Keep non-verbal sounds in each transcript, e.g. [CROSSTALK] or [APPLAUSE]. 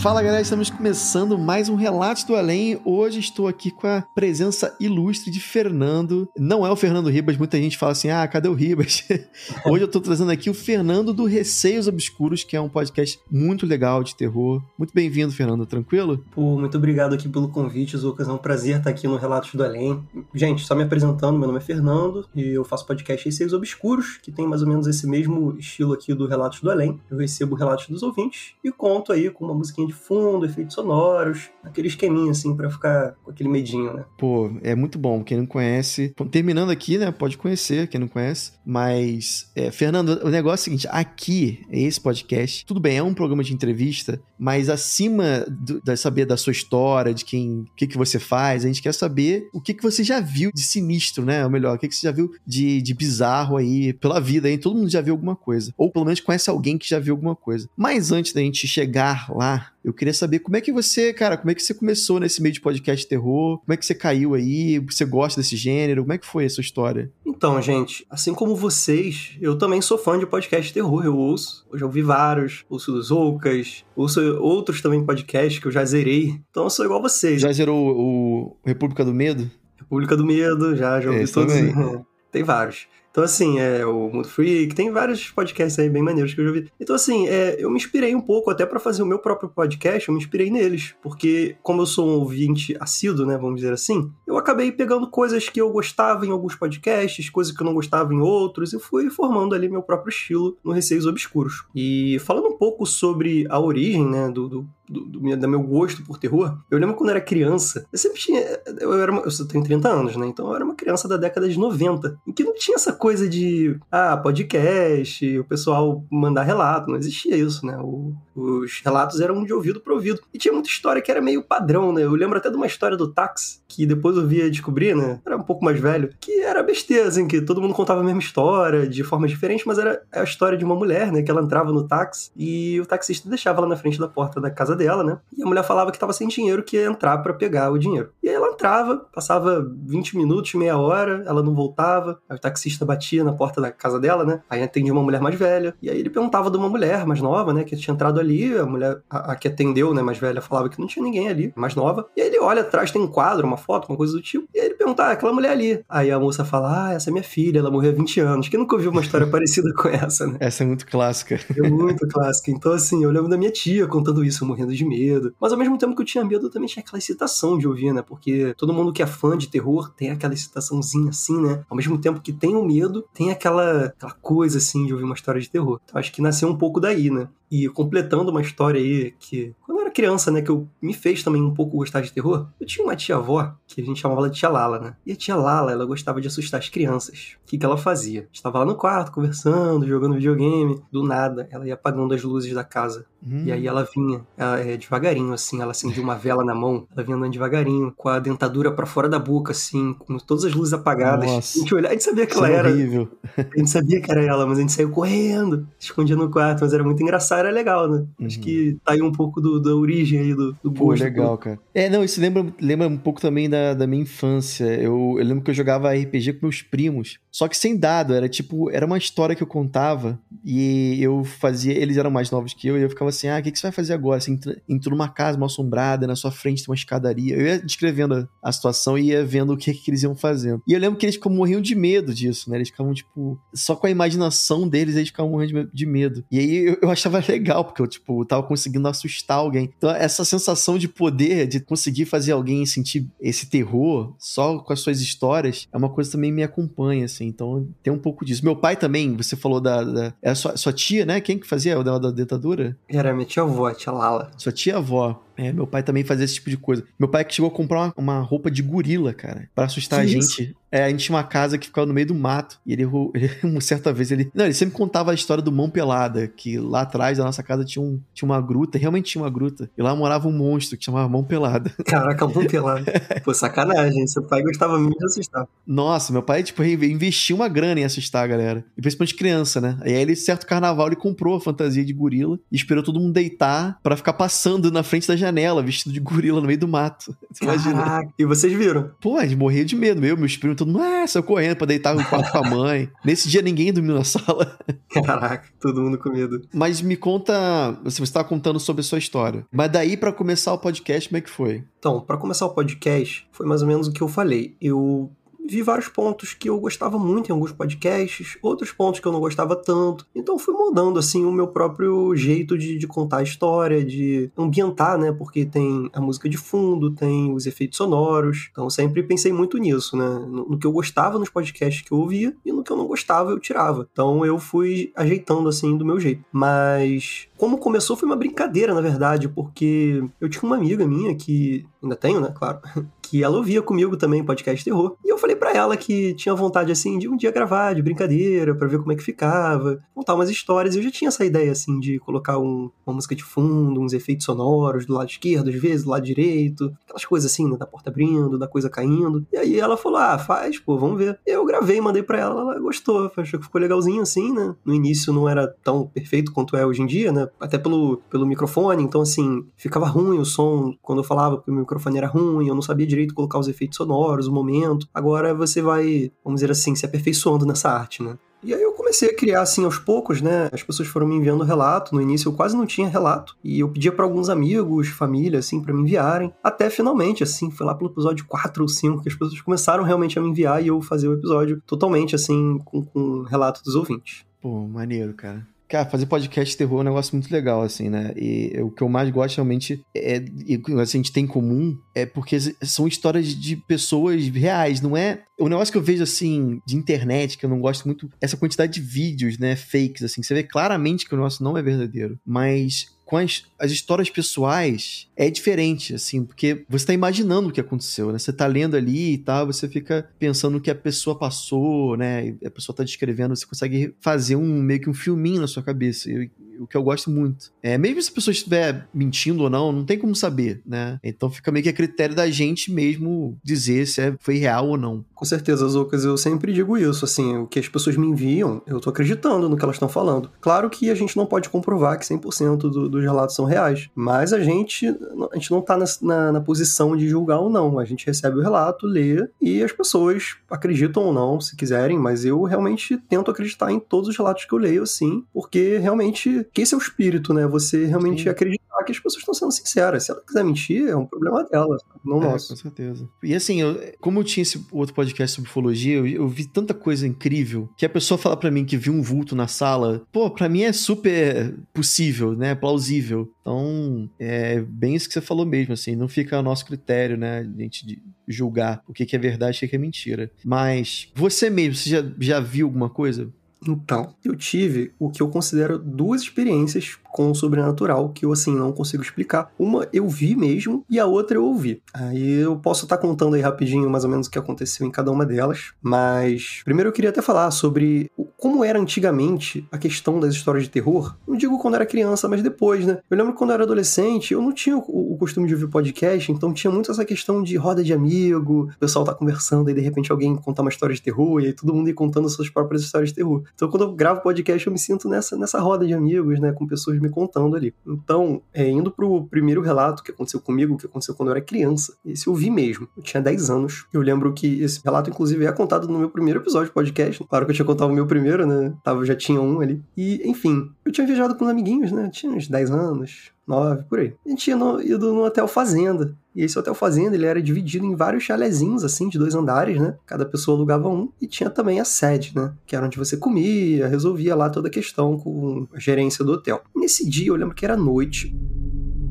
Fala galera, estamos começando mais um Relatos do Além. Hoje estou aqui com a presença ilustre de Fernando. Não é o Fernando Ribas, muita gente fala assim: ah, cadê o Ribas? [LAUGHS] Hoje eu estou trazendo aqui o Fernando do Receios Obscuros, que é um podcast muito legal de terror. Muito bem-vindo, Fernando, tranquilo? Pô, muito obrigado aqui pelo convite, Zucas. É um prazer estar aqui no Relatos do Além. Gente, só me apresentando, meu nome é Fernando e eu faço podcast Receios Obscuros, que tem mais ou menos esse mesmo estilo aqui do Relatos do Além. Eu recebo relatos dos ouvintes e conto aí com uma musiquinha de fundo, efeitos sonoros, aquele esqueminha assim para ficar com aquele medinho, né? Pô, é muito bom. Quem não conhece, terminando aqui, né? Pode conhecer, quem não conhece. Mas, é, Fernando, o negócio é o seguinte: aqui, esse podcast, tudo bem, é um programa de entrevista, mas acima de saber da sua história, de quem, o que, que você faz, a gente quer saber o que, que você já viu de sinistro, né? Ou melhor, o que, que você já viu de, de bizarro aí pela vida, hein? Todo mundo já viu alguma coisa. Ou pelo menos conhece alguém que já viu alguma coisa. Mas antes da gente chegar lá, eu queria saber como é que você, cara, como é que você começou nesse meio de podcast terror? Como é que você caiu aí? Você gosta desse gênero? Como é que foi a sua história? Então, gente, assim como vocês, eu também sou fã de podcast terror. Eu ouço, eu já ouvi vários, ouço dos Oucas, ouço outros também podcasts que eu já zerei. Então eu sou igual vocês. Já zerou o República do Medo? República do Medo, já, já ouvi Esse todos. [LAUGHS] Tem vários. Então, assim, é, o Mundo Freak, tem vários podcasts aí bem maneiros que eu já vi. Então, assim, é, eu me inspirei um pouco, até para fazer o meu próprio podcast, eu me inspirei neles. Porque, como eu sou um ouvinte assíduo, né, vamos dizer assim, eu acabei pegando coisas que eu gostava em alguns podcasts, coisas que eu não gostava em outros, e fui formando ali meu próprio estilo no Receios Obscuros. E falando um pouco sobre a origem, né, do, do do, do, do, meu gosto por terror, eu lembro quando eu era criança, eu sempre tinha. Eu, era uma, eu tenho 30 anos, né? Então eu era uma criança da década de 90, em que não tinha essa coisa de. Ah, podcast, o pessoal mandar relato, não existia isso, né? O, os relatos eram de ouvido para ouvido. E tinha muita história que era meio padrão, né? Eu lembro até de uma história do táxi, que depois eu via descobrir, né? Era um pouco mais velho, que era besteira, assim, que todo mundo contava a mesma história, de formas diferentes, mas era a história de uma mulher, né? Que ela entrava no táxi e o taxista deixava ela na frente da porta da casa dela, né? E a mulher falava que tava sem dinheiro, que ia entrar para pegar o dinheiro. E aí ela entrava, passava 20 minutos, meia hora, ela não voltava, aí o taxista batia na porta da casa dela, né? Aí atendia uma mulher mais velha, e aí ele perguntava de uma mulher mais nova, né? Que tinha entrado ali, a mulher, a, a que atendeu, né, mais velha, falava que não tinha ninguém ali, mais nova. E aí ele olha atrás, tem um quadro, uma foto, uma coisa do tipo, e aí ele pergunta, ah, aquela mulher ali. Aí a moça fala, ah, essa é minha filha, ela morreu há 20 anos. Quem nunca ouviu uma história [LAUGHS] parecida com essa, né? Essa é muito clássica. É muito clássica. Então, assim, eu lembro da minha tia contando isso, morrendo de medo. Mas ao mesmo tempo que eu tinha medo, eu também tinha aquela excitação de ouvir, né? Porque todo mundo que é fã de terror tem aquela excitaçãozinha assim, né? Ao mesmo tempo que tem o medo, tem aquela, aquela coisa assim de ouvir uma história de terror. Então acho que nasceu um pouco daí, né? E completando uma história aí que, quando eu era criança, né, que eu me fez também um pouco gostar de terror, eu tinha uma tia-avó, que a gente chamava de tia Lala, né? E a tia Lala, ela gostava de assustar as crianças. O que, que ela fazia? Estava lá no quarto, conversando, jogando videogame, do nada, ela ia apagando as luzes da casa. Hum. E aí ela vinha ela, é, devagarinho, assim, ela acendia uma vela na mão, ela vinha andando devagarinho, com a dentadura para fora da boca, assim, com todas as luzes apagadas. Nossa. A gente olhava, a gente sabia que Isso ela é era. horrível. A gente sabia que era ela, mas a gente saiu correndo, se escondia no quarto, mas era muito engraçado, era legal, né? Acho Uhum. que tá aí um pouco do, da origem aí do, do Pô, gosto. legal, cara. É, não, isso lembra, lembra um pouco também da, da minha infância. Eu, eu lembro que eu jogava RPG com meus primos, só que sem dado, era tipo, era uma história que eu contava e eu fazia, eles eram mais novos que eu, e eu ficava assim, ah, o que, que você vai fazer agora? Você entra, entrou numa casa mal assombrada, na sua frente tem uma escadaria. Eu ia descrevendo a, situação e ia vendo o que, que eles iam fazendo. E eu lembro que eles ficavam morriam de medo disso, né? Eles ficavam, tipo, só com a imaginação deles, eles ficavam morrendo de medo. E aí eu, eu achava [LAUGHS] legal, porque eu, tipo, tava conseguindo assustar alguém. Então, essa sensação de poder, de conseguir fazer alguém sentir esse terror só com as suas histórias, é uma coisa que também me acompanha, assim. Então, tem um pouco disso. Meu pai também, você falou da. da era sua, sua tia, né? Quem que fazia o dela da dentadura? Era minha tia avó, a tia Lala. Sua tia-avó. É, meu pai também fazia esse tipo de coisa. Meu pai que chegou a comprar uma, uma roupa de gorila, cara, para assustar que a isso? gente. É, a gente tinha uma casa que ficava no meio do mato. E ele, [LAUGHS] ele, uma certa vez, ele. Não, ele sempre contava a história do Mão Pelada, que lá atrás da nossa casa tinha, um, tinha uma gruta, realmente tinha uma gruta. E lá morava um monstro que chamava Mão Pelada. [LAUGHS] Caraca, Mão Pelada. Pô, sacanagem. Seu pai gostava muito de assustar. Nossa, meu pai, tipo, investiu uma grana em assustar a galera. E principalmente criança, né? E aí ele, certo carnaval, ele comprou a fantasia de gorila e esperou todo mundo deitar para ficar passando na frente da janela, vestido de gorila no meio do mato. [LAUGHS] Você imagina? E vocês viram? Pô, a gente morria de medo. Eu, meus primos, todo mundo, ah, saiu correndo pra deitar no quarto com a mãe. [LAUGHS] Nesse dia ninguém dormiu na sala. Caraca, todo mundo com medo. Mas me conta, você estava contando sobre a sua história. Mas daí para começar o podcast, como é que foi? Então, para começar o podcast, foi mais ou menos o que eu falei. Eu vi vários pontos que eu gostava muito em alguns podcasts, outros pontos que eu não gostava tanto. Então fui mudando assim o meu próprio jeito de, de contar a história, de ambientar, né? Porque tem a música de fundo, tem os efeitos sonoros. Então sempre pensei muito nisso, né? No, no que eu gostava nos podcasts que eu ouvia e no que eu não gostava eu tirava. Então eu fui ajeitando assim do meu jeito. Mas como começou foi uma brincadeira, na verdade, porque eu tinha uma amiga minha que ainda tenho, né, claro, [LAUGHS] que ela ouvia comigo também podcast terror. E eu falei para ela que tinha vontade, assim, de um dia gravar, de brincadeira, para ver como é que ficava, contar umas histórias. Eu já tinha essa ideia, assim, de colocar um, uma música de fundo, uns efeitos sonoros do lado esquerdo, às vezes, do lado direito, aquelas coisas assim, né, da porta abrindo, da coisa caindo. E aí ela falou, ah, faz, pô, vamos ver. Eu gravei, mandei pra ela, ela gostou, achou que ficou legalzinho, assim, né. No início não era tão perfeito quanto é hoje em dia, né, até pelo, pelo microfone, então, assim, ficava ruim o som quando eu falava, porque o microfone era ruim, eu não sabia direito colocar os efeitos sonoros, o momento. Agora você vai, vamos dizer assim, se aperfeiçoando nessa arte, né? E aí eu comecei a criar assim aos poucos, né? As pessoas foram me enviando relato. No início eu quase não tinha relato e eu pedia para alguns amigos, família assim, para me enviarem. Até finalmente, assim, foi lá pelo episódio 4 ou 5 que as pessoas começaram realmente a me enviar e eu fazer o episódio totalmente assim com, com relato dos ouvintes. Pô, maneiro, cara. Cara, fazer podcast terror é um negócio muito legal, assim, né? E o que eu mais gosto realmente é. E que a gente tem em comum é porque são histórias de pessoas reais, não é. O negócio que eu vejo, assim, de internet, que eu não gosto muito, essa quantidade de vídeos, né, fakes, assim, você vê claramente que o negócio não é verdadeiro. Mas com as, as histórias pessoais é diferente, assim, porque você tá imaginando o que aconteceu, né? Você tá lendo ali e tal, você fica pensando no que a pessoa passou, né? E a pessoa tá descrevendo, você consegue fazer um meio que um filminho na sua cabeça. E, o que eu gosto muito. É, mesmo se a pessoa estiver mentindo ou não, não tem como saber, né? Então fica meio que a critério da gente mesmo dizer se é, foi real ou não. Com certeza, Zoucas, eu sempre digo isso, assim, o que as pessoas me enviam, eu tô acreditando no que elas estão falando. Claro que a gente não pode comprovar que 100% do, dos relatos são reais, mas a gente, a gente não tá na, na, na posição de julgar ou não. A gente recebe o relato, lê, e as pessoas acreditam ou não, se quiserem, mas eu realmente tento acreditar em todos os relatos que eu leio, assim, porque realmente que esse é o espírito, né? Você realmente Sim. acreditar que as pessoas estão sendo sinceras. Se ela quiser mentir, é um problema dela, não é, nosso. Com certeza. E assim, eu, como eu tinha esse outro podcast sobre ufologia, eu, eu, vi tanta coisa incrível que a pessoa fala para mim que viu um vulto na sala, pô, para mim é super possível, né? Plausível. Então, é bem isso que você falou mesmo, assim, não fica a nosso critério, né? A gente julgar o que é verdade e o que é mentira. Mas você mesmo, você já, já viu alguma coisa? Então, eu tive o que eu considero duas experiências com o sobrenatural que eu, assim, não consigo explicar. Uma eu vi mesmo e a outra eu ouvi. Aí eu posso estar tá contando aí rapidinho mais ou menos o que aconteceu em cada uma delas. Mas primeiro eu queria até falar sobre como era antigamente a questão das histórias de terror. Não digo quando era criança, mas depois, né? Eu lembro quando eu era adolescente, eu não tinha o, costume de ouvir podcast, então tinha muito essa questão de roda de amigo, o pessoal tá conversando e de repente alguém contar uma história de terror e aí todo mundo ir contando suas próprias histórias de terror. Então quando eu gravo podcast eu me sinto nessa, nessa roda de amigos, né? Com pessoas me contando ali. Então, é, indo pro primeiro relato que aconteceu comigo, que aconteceu quando eu era criança, esse eu vi mesmo. Eu tinha 10 anos. Eu lembro que esse relato, inclusive, é contado no meu primeiro episódio de podcast. Claro que eu tinha contado o meu primeiro, né? Tava, já tinha um ali. E, enfim, eu tinha viajado com os amiguinhos, né? tinha uns 10 anos, 9, por aí. A gente tinha no, ido no Hotel Fazenda. E esse Hotel Fazenda, ele era dividido em vários chalezinhos, assim, de dois andares, né? Cada pessoa alugava um. E tinha também a sede, né? Que era onde você comia, resolvia lá toda a questão com a gerência do hotel. Nesse dia, eu lembro que era noite.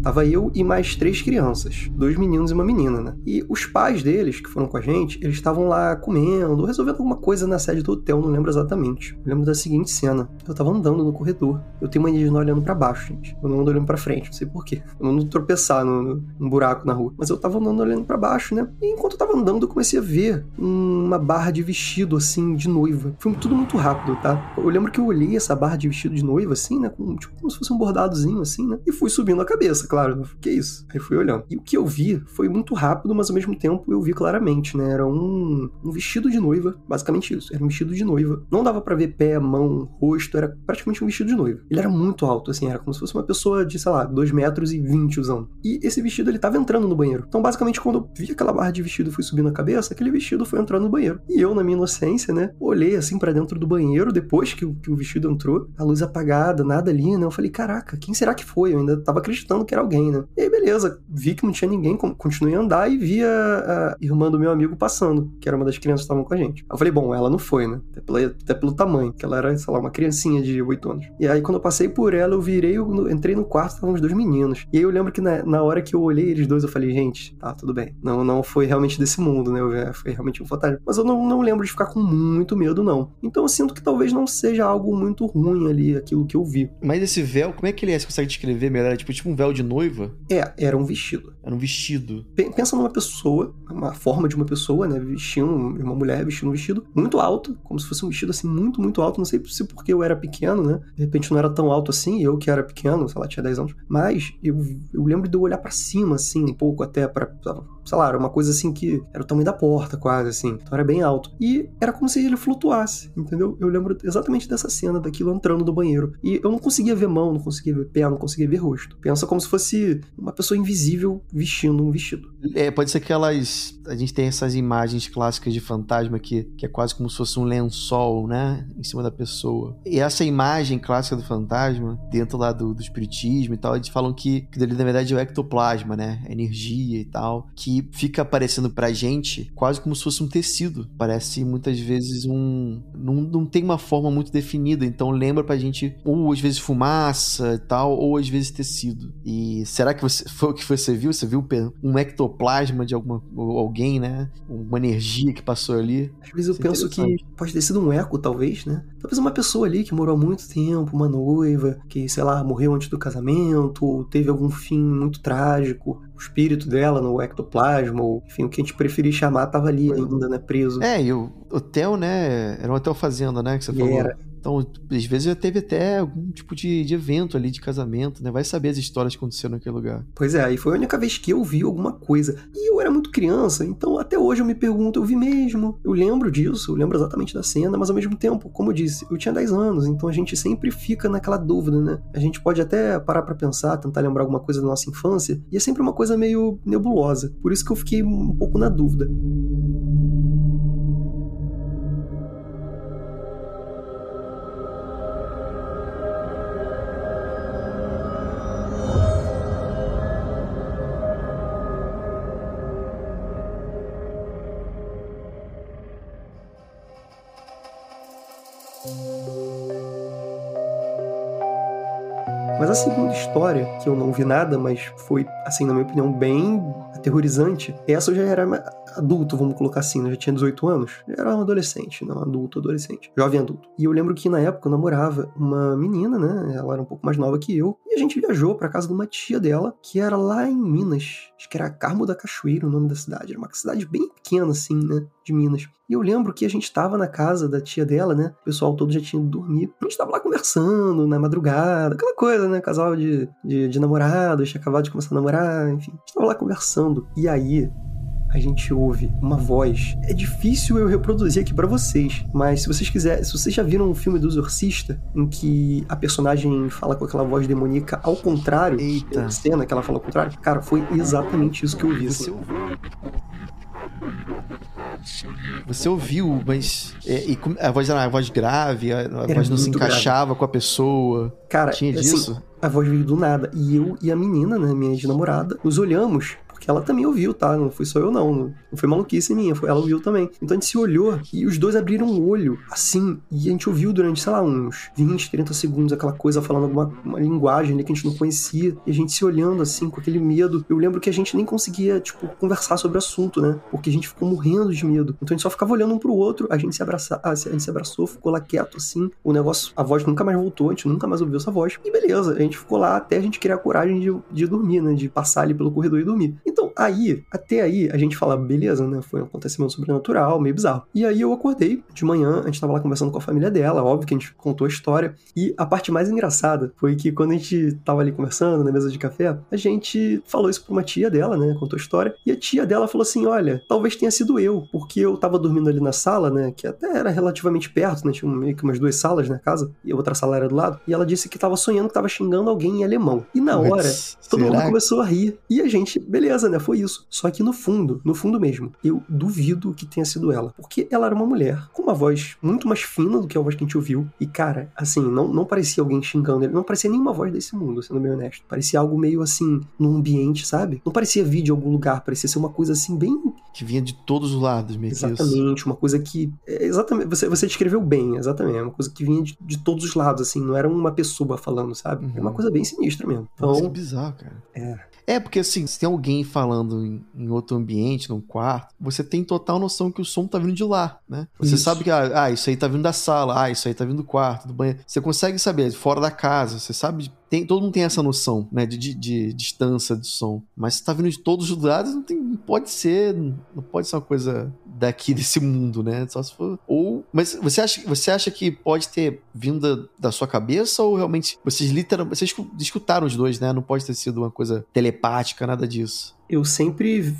Tava eu e mais três crianças, dois meninos e uma menina, né? E os pais deles, que foram com a gente, eles estavam lá comendo, resolvendo alguma coisa na sede do hotel, não lembro exatamente. Eu lembro da seguinte cena. Eu tava andando no corredor. Eu tenho mania de não olhando para baixo, gente. Eu não ando olhando para frente, não sei porquê. Eu não ando tropeçar no, no, buraco na rua. Mas eu tava andando olhando para baixo, né? E enquanto eu tava andando, eu comecei a ver uma barra de vestido, assim, de noiva. Foi tudo muito rápido, tá? Eu lembro que eu olhei essa barra de vestido de noiva, assim, né? Com, tipo, como se fosse um bordadozinho, assim, né? E fui subindo a cabeça, claro. Que isso? Aí fui olhando. E o que eu vi foi muito rápido, mas ao mesmo tempo eu vi claramente, né? Era um, um vestido de noiva, basicamente isso. Era um vestido de noiva. Não dava para ver pé, mão, rosto, era praticamente um vestido de noiva. Ele era muito alto, assim, era como se fosse uma pessoa de, sei lá, 2 metros e 20 usando. E esse vestido, ele tava entrando no banheiro. Então, basicamente, quando eu vi aquela barra de vestido e fui subindo a cabeça, aquele vestido foi entrando no banheiro. E eu, na minha inocência, né, olhei assim para dentro do banheiro, depois que o, que o vestido entrou, a luz apagada, nada ali, né? Eu falei, caraca, quem será que foi? Eu ainda tava acreditando que era alguém, né? E aí, beleza, vi que não tinha ninguém, continuei a andar e vi a, a irmã do meu amigo passando, que era uma das crianças que estavam com a gente. Eu falei, bom, ela não foi, né? Até, até pelo tamanho, que ela era, sei lá, uma criancinha de 8 anos. E aí, quando eu passei por ela, eu virei, eu entrei no quarto, estavam os dois meninos. E aí eu lembro que na, na hora que eu olhei eles dois, eu falei, gente, tá, tudo bem. Não, não foi realmente desse mundo, né? Foi realmente um fantasma. Mas eu não, não lembro de ficar com muito medo, não. Então eu sinto que talvez não seja algo muito ruim ali, aquilo que eu vi. Mas esse véu, como é que ele é? Você consegue descrever melhor? É tipo, tipo um véu de noiva? É, era um vestido. Era um vestido. Pensa numa pessoa, uma forma de uma pessoa, né? Vestindo, uma mulher vestindo um vestido muito alto, como se fosse um vestido assim muito, muito alto. Não sei se porque eu era pequeno, né? De repente não era tão alto assim, eu que era pequeno, sei lá, tinha 10 anos. Mas eu, eu lembro de eu olhar para cima, assim, um pouco até para sei lá, era uma coisa assim que era o tamanho da porta, quase, assim. Então era bem alto. E era como se ele flutuasse, entendeu? Eu lembro exatamente dessa cena, daquilo entrando no banheiro. E eu não conseguia ver mão, não conseguia ver pé, não conseguia ver rosto. Pensa como se fosse uma pessoa invisível vestindo um vestido. É, pode ser aquelas. A gente tem essas imagens clássicas de fantasma que, que é quase como se fosse um lençol, né? Em cima da pessoa. E essa imagem clássica do fantasma, dentro lá do, do espiritismo e tal, eles falam que, que dele, na verdade, é o ectoplasma, né? A energia e tal. Que fica aparecendo pra gente quase como se fosse um tecido. Parece muitas vezes um. Não, não tem uma forma muito definida, então lembra pra gente, ou às vezes fumaça e tal, ou às vezes tecido. E será que você, foi o que você viu? Você viu um ectoplasma de alguma, alguém, né? Uma energia que passou ali? Às vezes eu Isso é penso que pode ter sido um eco, talvez, né? Talvez uma pessoa ali que morou há muito tempo, uma noiva, que, sei lá, morreu antes do casamento, ou teve algum fim muito trágico, o espírito dela no ectoplasma, ou enfim, o que a gente preferir chamar, tava ali ainda, né, preso. É, e o hotel, né, era um hotel fazenda, né, que você falou. Era. Então, às vezes já teve até algum tipo de, de, evento ali de casamento, né? Vai saber as histórias que aconteceram naquele lugar. Pois é, aí foi a única vez que eu vi alguma coisa. E eu era muito criança, então até hoje eu me pergunto, eu vi mesmo? Eu lembro disso, eu lembro exatamente da cena, mas ao mesmo tempo, como eu disse, eu tinha 10 anos, então a gente sempre fica naquela dúvida, né? A gente pode até parar para pensar, tentar lembrar alguma coisa da nossa infância, e é sempre uma coisa meio nebulosa. Por isso que eu fiquei um pouco na dúvida. Segunda história, que eu não vi nada, mas foi, assim, na minha opinião, bem aterrorizante, essa eu já era adulto, vamos colocar assim, né? já tinha 18 anos. Já era um adolescente, não adulto, adolescente. Jovem adulto. E eu lembro que na época eu namorava uma menina, né? Ela era um pouco mais nova que eu. E a gente viajou para casa de uma tia dela, que era lá em Minas. Acho que era Carmo da Cachoeira o nome da cidade. Era uma cidade bem pequena, assim, né? De Minas. E eu lembro que a gente estava na casa da tia dela, né? O pessoal todo já tinha ido dormir. A gente estava lá conversando na madrugada, aquela coisa, né? Casal de, de, de namorados, tinha acabado de começar a namorar, enfim. A gente estava lá conversando. E aí, a gente ouve uma voz. É difícil eu reproduzir aqui para vocês, mas se vocês quiserem, se vocês já viram o filme do Exorcista, em que a personagem fala com aquela voz demoníaca ao contrário, Eita. a cena que ela fala ao contrário, cara, foi exatamente isso que eu vi. Assim. Você ouviu, mas é, a voz era uma voz grave, a, a voz não se encaixava grave. com a pessoa. Cara, tinha assim, disso. a voz veio do nada. E eu e a menina, né, minha namorada, nos olhamos porque ela também ouviu, tá? Não fui só eu, não. Não foi maluquice minha, foi, ela ouviu também. Então a gente se olhou e os dois abriram o olho, assim, e a gente ouviu durante, sei lá, uns 20, 30 segundos aquela coisa falando alguma uma linguagem ali que a gente não conhecia, e a gente se olhando assim, com aquele medo. Eu lembro que a gente nem conseguia, tipo, conversar sobre o assunto, né? Porque a gente ficou morrendo de medo. Então a gente só ficava olhando um pro outro, a gente se abraça, a gente se abraçou, ficou lá quieto assim. O negócio, a voz nunca mais voltou, a gente nunca mais ouviu essa voz. E beleza, a gente ficou lá até a gente criar coragem de, de dormir, né? De passar ali pelo corredor e dormir. Então, aí, até aí, a gente fala, beleza, né? Foi um acontecimento sobrenatural, meio bizarro. E aí eu acordei de manhã, a gente tava lá conversando com a família dela, óbvio que a gente contou a história. E a parte mais engraçada foi que quando a gente tava ali conversando na mesa de café, a gente falou isso pra uma tia dela, né? Contou a história. E a tia dela falou assim: olha, talvez tenha sido eu, porque eu tava dormindo ali na sala, né? Que até era relativamente perto, né? Tinha meio que umas duas salas na casa, e a outra sala era do lado. E ela disse que tava sonhando que tava xingando alguém em alemão. E na hora, Mas, todo mundo começou a rir. E a gente, beleza, né? Foi isso. Só que no fundo, no fundo mesmo, eu duvido que tenha sido ela. Porque ela era uma mulher com uma voz muito mais fina do que a voz que a gente ouviu. E, cara, assim, não, não parecia alguém xingando ele. Não parecia nenhuma voz desse mundo, sendo bem honesto. Parecia algo meio assim, num ambiente, sabe? Não parecia vídeo de algum lugar. Parecia ser uma coisa assim, bem. Que vinha de todos os lados, mesmo. Exatamente. Uma coisa que. É, exatamente. Você, você descreveu bem, exatamente. É uma coisa que vinha de, de todos os lados, assim. Não era uma pessoa falando, sabe? Uhum. É uma coisa bem sinistra mesmo. Então, Nossa, que bizarro, cara. É. É, porque assim, se tem alguém falando em, em, outro ambiente, num quarto, você tem total noção que o som tá vindo de lá, né? Você isso. sabe que, ah, ah, isso aí tá vindo da sala, ah, isso aí tá vindo do quarto, do banheiro. Você consegue saber, fora da casa, você sabe tem, todo mundo tem essa noção, né, de, de, de distância do som. Mas se tá vindo de todos os lados, não, tem, pode ser, não pode ser uma coisa daqui [LAUGHS] desse mundo, né? Só se for. Ou, mas você acha, você acha que pode ter vindo da, da sua cabeça ou realmente vocês literalmente, vocês escutaram os dois, né? Não pode ter sido uma coisa telepática, nada disso eu sempre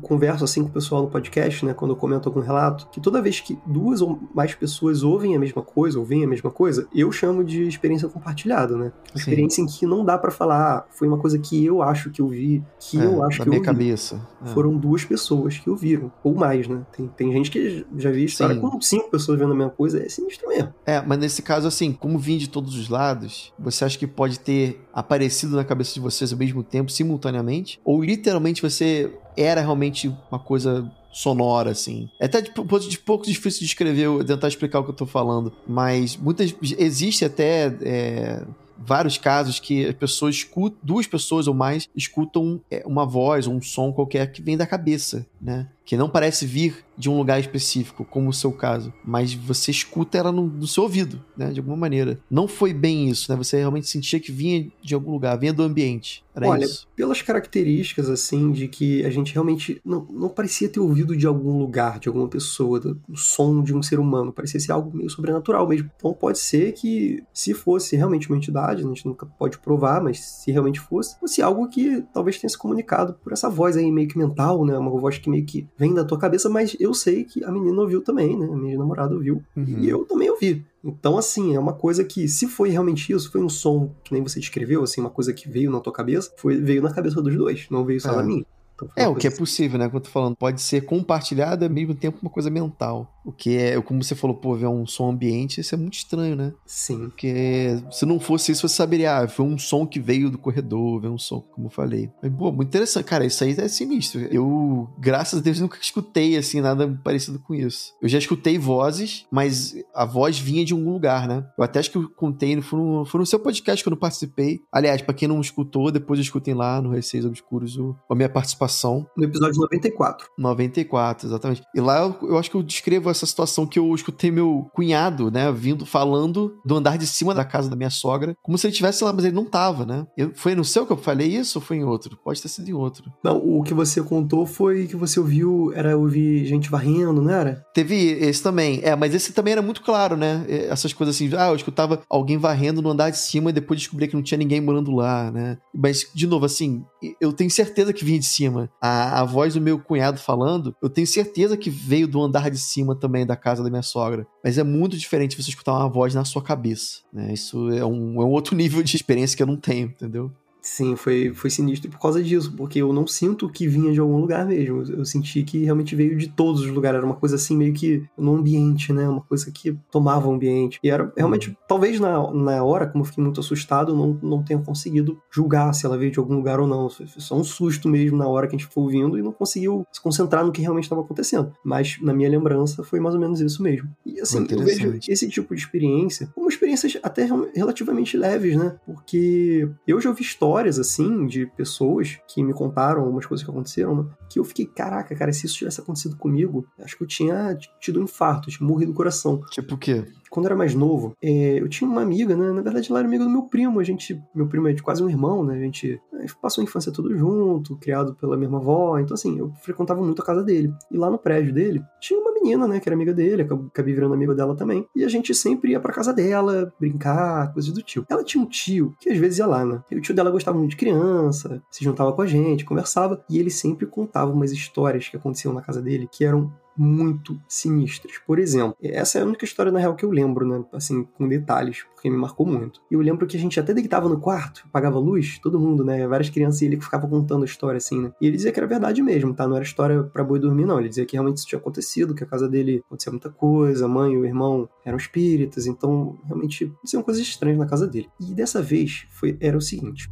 converso assim com o pessoal no podcast, né, quando eu comento algum relato, que toda vez que duas ou mais pessoas ouvem a mesma coisa, ou veem a mesma coisa, eu chamo de experiência compartilhada, né? Uma experiência em que não dá para falar, ah, foi uma coisa que eu acho que eu vi, que é, eu acho que eu vi. cabeça. É. Foram duas pessoas que ouviram, ou mais, né? Tem, tem gente que já vi história Sim. com cinco pessoas vendo a mesma coisa, é sinistro mesmo. É, mas nesse caso, assim, como vim de todos os lados, você acha que pode ter aparecido na cabeça de vocês ao mesmo tempo, simultaneamente? Ou literalmente você era realmente uma coisa sonora, assim. É até de, de pouco difícil de escrever, tentar explicar o que eu tô falando, mas muitas. Existe até. É, vários casos que as pessoas duas pessoas ou mais escutam é, uma voz ou um som qualquer que vem da cabeça, né? Que não parece vir de um lugar específico, como o seu caso, mas você escuta ela no, no, seu ouvido, né? De alguma maneira. Não foi bem isso, né? Você realmente sentia que vinha de algum lugar, vinha do ambiente. Era Olha, isso. pelas características, assim, de que a gente realmente não, não parecia ter ouvido de algum lugar, de alguma pessoa, do, do som de um ser humano. Parecia ser algo meio sobrenatural mesmo. Então pode ser que, se fosse realmente uma entidade, a gente nunca pode provar, mas se realmente fosse, fosse algo que talvez tenha se comunicado por essa voz aí meio que mental, né? Uma voz que meio que vem da tua cabeça, mas eu sei que a menina ouviu também, né? A minha namorada ouviu. Uhum. E eu também ouvi. Então, assim, é uma coisa que, se foi realmente isso, foi um som que nem você descreveu, assim, uma coisa que veio na tua cabeça, foi, veio na cabeça dos dois, não veio só é. na minha. Então, é, o que é assim. possível, né? Quando eu tô falando, pode ser compartilhado ao mesmo tempo uma coisa mental. O que é, como você falou, pô, ver um som ambiente, isso é muito estranho, né? Sim. Porque se não fosse isso, você saberia, ah, foi um som que veio do corredor, veio um som, como eu falei. Mas, pô, muito interessante. Cara, isso aí é sinistro. Eu, graças a Deus, nunca escutei, assim, nada parecido com isso. Eu já escutei vozes, mas a voz vinha de algum lugar, né? Eu até acho que eu contei, foi no, foi no seu podcast que eu não participei. Aliás, pra quem não escutou, depois escutem lá no Receios Obscuros o, a minha participação. No episódio 94. 94, exatamente. E lá eu, eu acho que eu descrevo essa situação que eu escutei meu cunhado, né, vindo falando do andar de cima da casa da minha sogra, como se ele estivesse lá, mas ele não tava, né? Eu, foi no seu que eu falei isso ou foi em outro? Pode ter sido em outro. Não, o que você contou foi que você ouviu, era ouvir gente varrendo, não era? Teve esse também. É, mas esse também era muito claro, né? Essas coisas assim, ah, eu escutava alguém varrendo no andar de cima e depois descobri que não tinha ninguém morando lá, né? Mas, de novo, assim, eu tenho certeza que vinha de cima. A, a voz do meu cunhado falando, eu tenho certeza que veio do andar de cima também da casa da minha sogra. Mas é muito diferente você escutar uma voz na sua cabeça, né? Isso é um, é um outro [LAUGHS] nível de experiência que eu não tenho, entendeu? Sim, foi, foi sinistro por causa disso, porque eu não sinto que vinha de algum lugar mesmo. Eu senti que realmente veio de todos os lugares. Era uma coisa assim, meio que no ambiente, né? Uma coisa que tomava o ambiente. E era realmente, talvez na, na hora, como eu fiquei muito assustado, eu não, não tenha conseguido julgar se ela veio de algum lugar ou não. Foi só um susto mesmo na hora que a gente ficou ouvindo e não conseguiu se concentrar no que realmente estava acontecendo. Mas na minha lembrança foi mais ou menos isso mesmo. E assim, eu vejo esse tipo de experiência como experiências até relativamente leves, né? Porque eu já ouvi histórias assim de pessoas que me contaram algumas coisas que aconteceram, né? Que eu fiquei, caraca, cara, se isso tivesse acontecido comigo, acho que eu tinha tido um infarto, tinha morrido do coração. Tipo o quê? quando eu era mais novo, é, eu tinha uma amiga, né? Na verdade, ela era amiga do meu primo. A gente, meu primo é de quase um irmão, né? A gente, a gente passou a infância tudo junto, criado pela mesma avó. Então, assim, eu frequentava muito a casa dele. E lá no prédio dele, tinha uma menina, né? Que era amiga dele, acabei virando amigo dela também. E a gente sempre ia pra casa dela, brincar, coisas do tio. Ela tinha um tio que às vezes ia lá, né? E o tio dela gostava muito de criança, se juntava com a gente, conversava. E ele sempre contava umas histórias que aconteciam na casa dele que eram muito sinistras. Por exemplo, essa é a única história na real que eu lembro, né? Assim, com detalhes, porque me marcou muito. E eu lembro que a gente até deitava no quarto, apagava luz, todo mundo, né? Várias crianças e ele ficava contando a história assim, né? E ele dizia que era verdade mesmo, tá? Não era história para boi dormir, não. Ele dizia que realmente isso tinha acontecido, que a casa dele acontecia muita coisa, a mãe e o irmão eram espíritas, então realmente aconteciam coisas estranhas na casa dele. E dessa vez foi era o seguinte.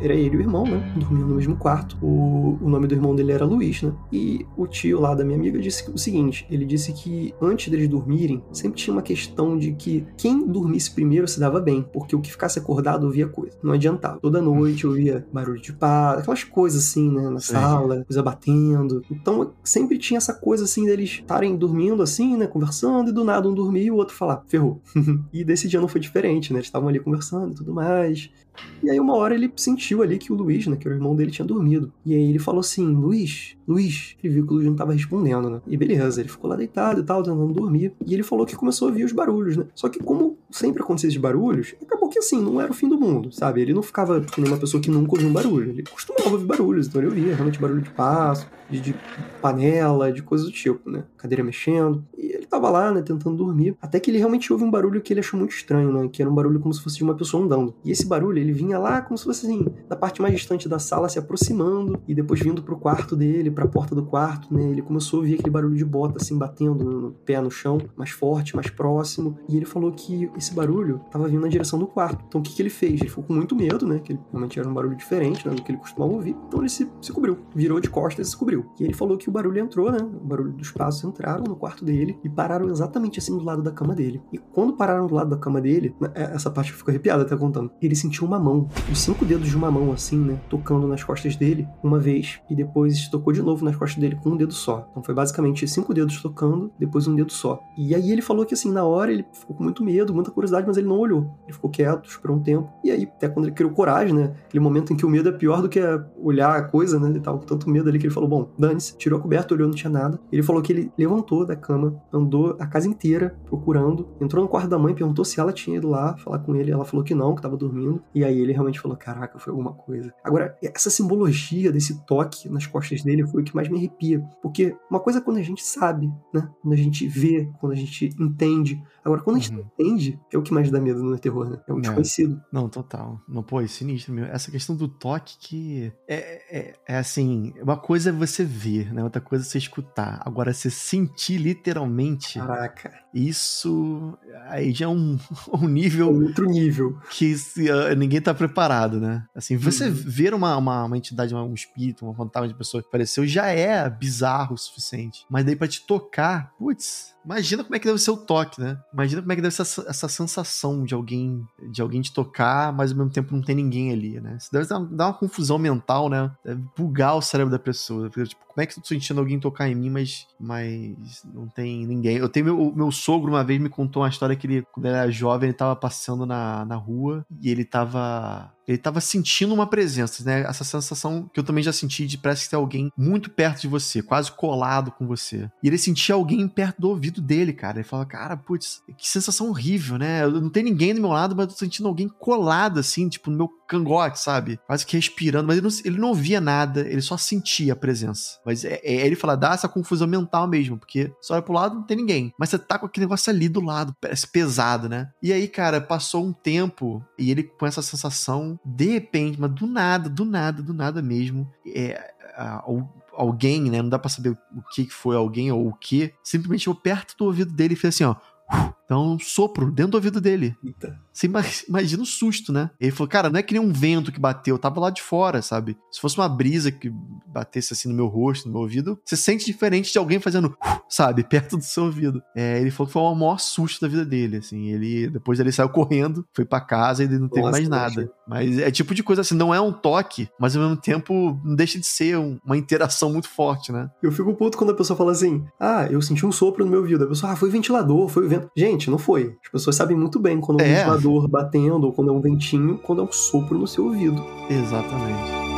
Era ele e o irmão, né? Dormiam no mesmo quarto. O, o nome do irmão dele era Luiz, né? E o tio lá da minha amiga disse o seguinte: ele disse que antes deles dormirem, sempre tinha uma questão de que quem dormisse primeiro se dava bem, porque o que ficasse acordado ouvia coisa. Não adiantava. Toda noite ouvia barulho de pá, aquelas coisas assim, né? Na Sim. sala, coisa batendo. Então sempre tinha essa coisa assim deles estarem dormindo assim, né? Conversando, e do nada um dormia e o outro falar, ferrou. [LAUGHS] e desse dia não foi diferente, né? Eles estavam ali conversando e tudo mais. E aí uma hora ele sentiu ali que o Luiz, né, que era o irmão dele, tinha dormido. E aí ele falou assim, Luiz, Luiz. Ele viu que o Luiz não tava respondendo, né? E beleza, ele ficou lá deitado e tal, tentando dormir. E ele falou que começou a ouvir os barulhos, né? Só que como sempre acontecia esses barulhos, acabou que assim, não era o fim do mundo, sabe? Ele não ficava como uma pessoa que nunca ouviu um barulho. Ele costumava ouvir barulhos, então ele ouvia realmente barulho de passo, de, de panela, de coisas do tipo, né? Cadeira mexendo. Ele tava lá, né, tentando dormir. Até que ele realmente ouve um barulho que ele achou muito estranho, né? Que era um barulho como se fosse de uma pessoa andando. E esse barulho, ele vinha lá como se fosse assim, da parte mais distante da sala, se aproximando e depois vindo pro quarto dele, pra porta do quarto, né? Ele começou a ouvir aquele barulho de bota, assim, batendo no pé no chão, mais forte, mais próximo. E ele falou que esse barulho tava vindo na direção do quarto. Então o que, que ele fez? Ele ficou com muito medo, né? Que realmente era um barulho diferente né, do que ele costumava ouvir. Então ele se, se cobriu, virou de costas e se cobriu. E ele falou que o barulho entrou, né? O barulho dos passos entraram no quarto dele e pararam exatamente assim do lado da cama dele. E quando pararam do lado da cama dele, né, é, essa parte ficou arrepiada até contando. Ele sentiu uma mão, os cinco dedos de uma mão, assim, né? Tocando nas costas dele uma vez e depois tocou de novo nas costas dele com um dedo só. Então foi basicamente cinco dedos tocando, depois um dedo só. E aí ele falou que assim, na hora ele ficou com muito medo, muita curiosidade, mas ele não olhou. Ele ficou quieto, esperou um tempo. E aí, até quando ele criou coragem, né? Aquele momento em que o medo é pior do que olhar a coisa, né? Ele tava com tanto medo ali que ele falou: bom, dane-se, tirou a coberta, olhou, não tinha nada. Ele falou que ele levantou da cama, andou a casa inteira procurando, entrou no quarto da mãe, perguntou se ela tinha ido lá falar com ele. Ela falou que não, que tava dormindo. E aí ele realmente falou: caraca, foi alguma coisa. Agora, essa simbologia desse toque nas costas dele foi o que mais me arrepia. Porque uma coisa é quando a gente sabe, né? Quando a gente vê, quando a gente entende. Agora, quando a gente uhum. não entende, é o que mais dá medo no terror, né? É o desconhecido. Não, total. Não, pô, é sinistro meu. Essa questão do toque que é, é, é assim, uma coisa é você ver, né? Outra coisa é você escutar. Agora, você sentir literalmente. Caraca. Isso aí já é um, [LAUGHS] um nível. Outro nível. Que uh, ninguém tá preparado, né? Assim, você uhum. ver uma, uma, uma entidade, um espírito, uma fantasma de pessoa que apareceu já é bizarro o suficiente. Mas daí para te tocar, putz, Imagina como é que deve ser o toque, né? Imagina como é que deve ser essa, essa sensação de alguém de alguém te tocar, mas ao mesmo tempo não tem ninguém ali, né? Isso deve dar, dar uma confusão mental, né? Deve bugar o cérebro da pessoa. Tipo, como é que eu tô sentindo alguém tocar em mim, mas, mas não tem ninguém? Eu tenho meu, meu sogro uma vez me contou uma história que ele, quando ele era jovem, ele tava passando na, na rua e ele tava ele tava sentindo uma presença, né? Essa sensação que eu também já senti de parece que tem alguém muito perto de você, quase colado com você. E ele sentia alguém perto do ouvido dele, cara. Ele fala, cara, putz, que sensação horrível, né? Eu não tem ninguém do meu lado, mas eu tô sentindo alguém colado, assim, tipo, no meu cangote, sabe? Quase que respirando. Mas ele não, ele não ouvia nada, ele só sentia a presença. Mas é, é, ele fala, dá essa confusão mental mesmo, porque só olha pro lado não tem ninguém. Mas você tá com aquele negócio ali do lado, parece pesado, né? E aí, cara, passou um tempo e ele com essa sensação, de repente, mas do nada, do nada, do nada mesmo, é, alguém, né? Não dá pra saber o que foi alguém ou o que, simplesmente chegou perto do ouvido dele e fez assim, ó. Então, um sopro dentro do ouvido dele. Eita. Você [LAUGHS] imagina o susto, né? Ele falou, cara, não é que nem um vento que bateu, eu tava lá de fora, sabe? Se fosse uma brisa que batesse assim no meu rosto, no meu ouvido, você sente diferente de alguém fazendo, [LAUGHS] sabe, [LAUGHS] perto do seu ouvido. É, ele falou que foi o maior susto da vida dele, assim. Ele, depois ele saiu correndo, foi para casa e ele não teve Nossa, mais nada. Mas é tipo de coisa assim, não é um toque, mas ao mesmo tempo não deixa de ser uma interação muito forte, né? Eu fico puto quando a pessoa fala assim, ah, eu senti um sopro no meu ouvido. A pessoa, ah, foi ventilador, foi o vento. Gente, não foi. As pessoas sabem muito bem quando é um ventilador batendo, ou quando é um ventinho, quando é um sopro no seu ouvido. Exatamente.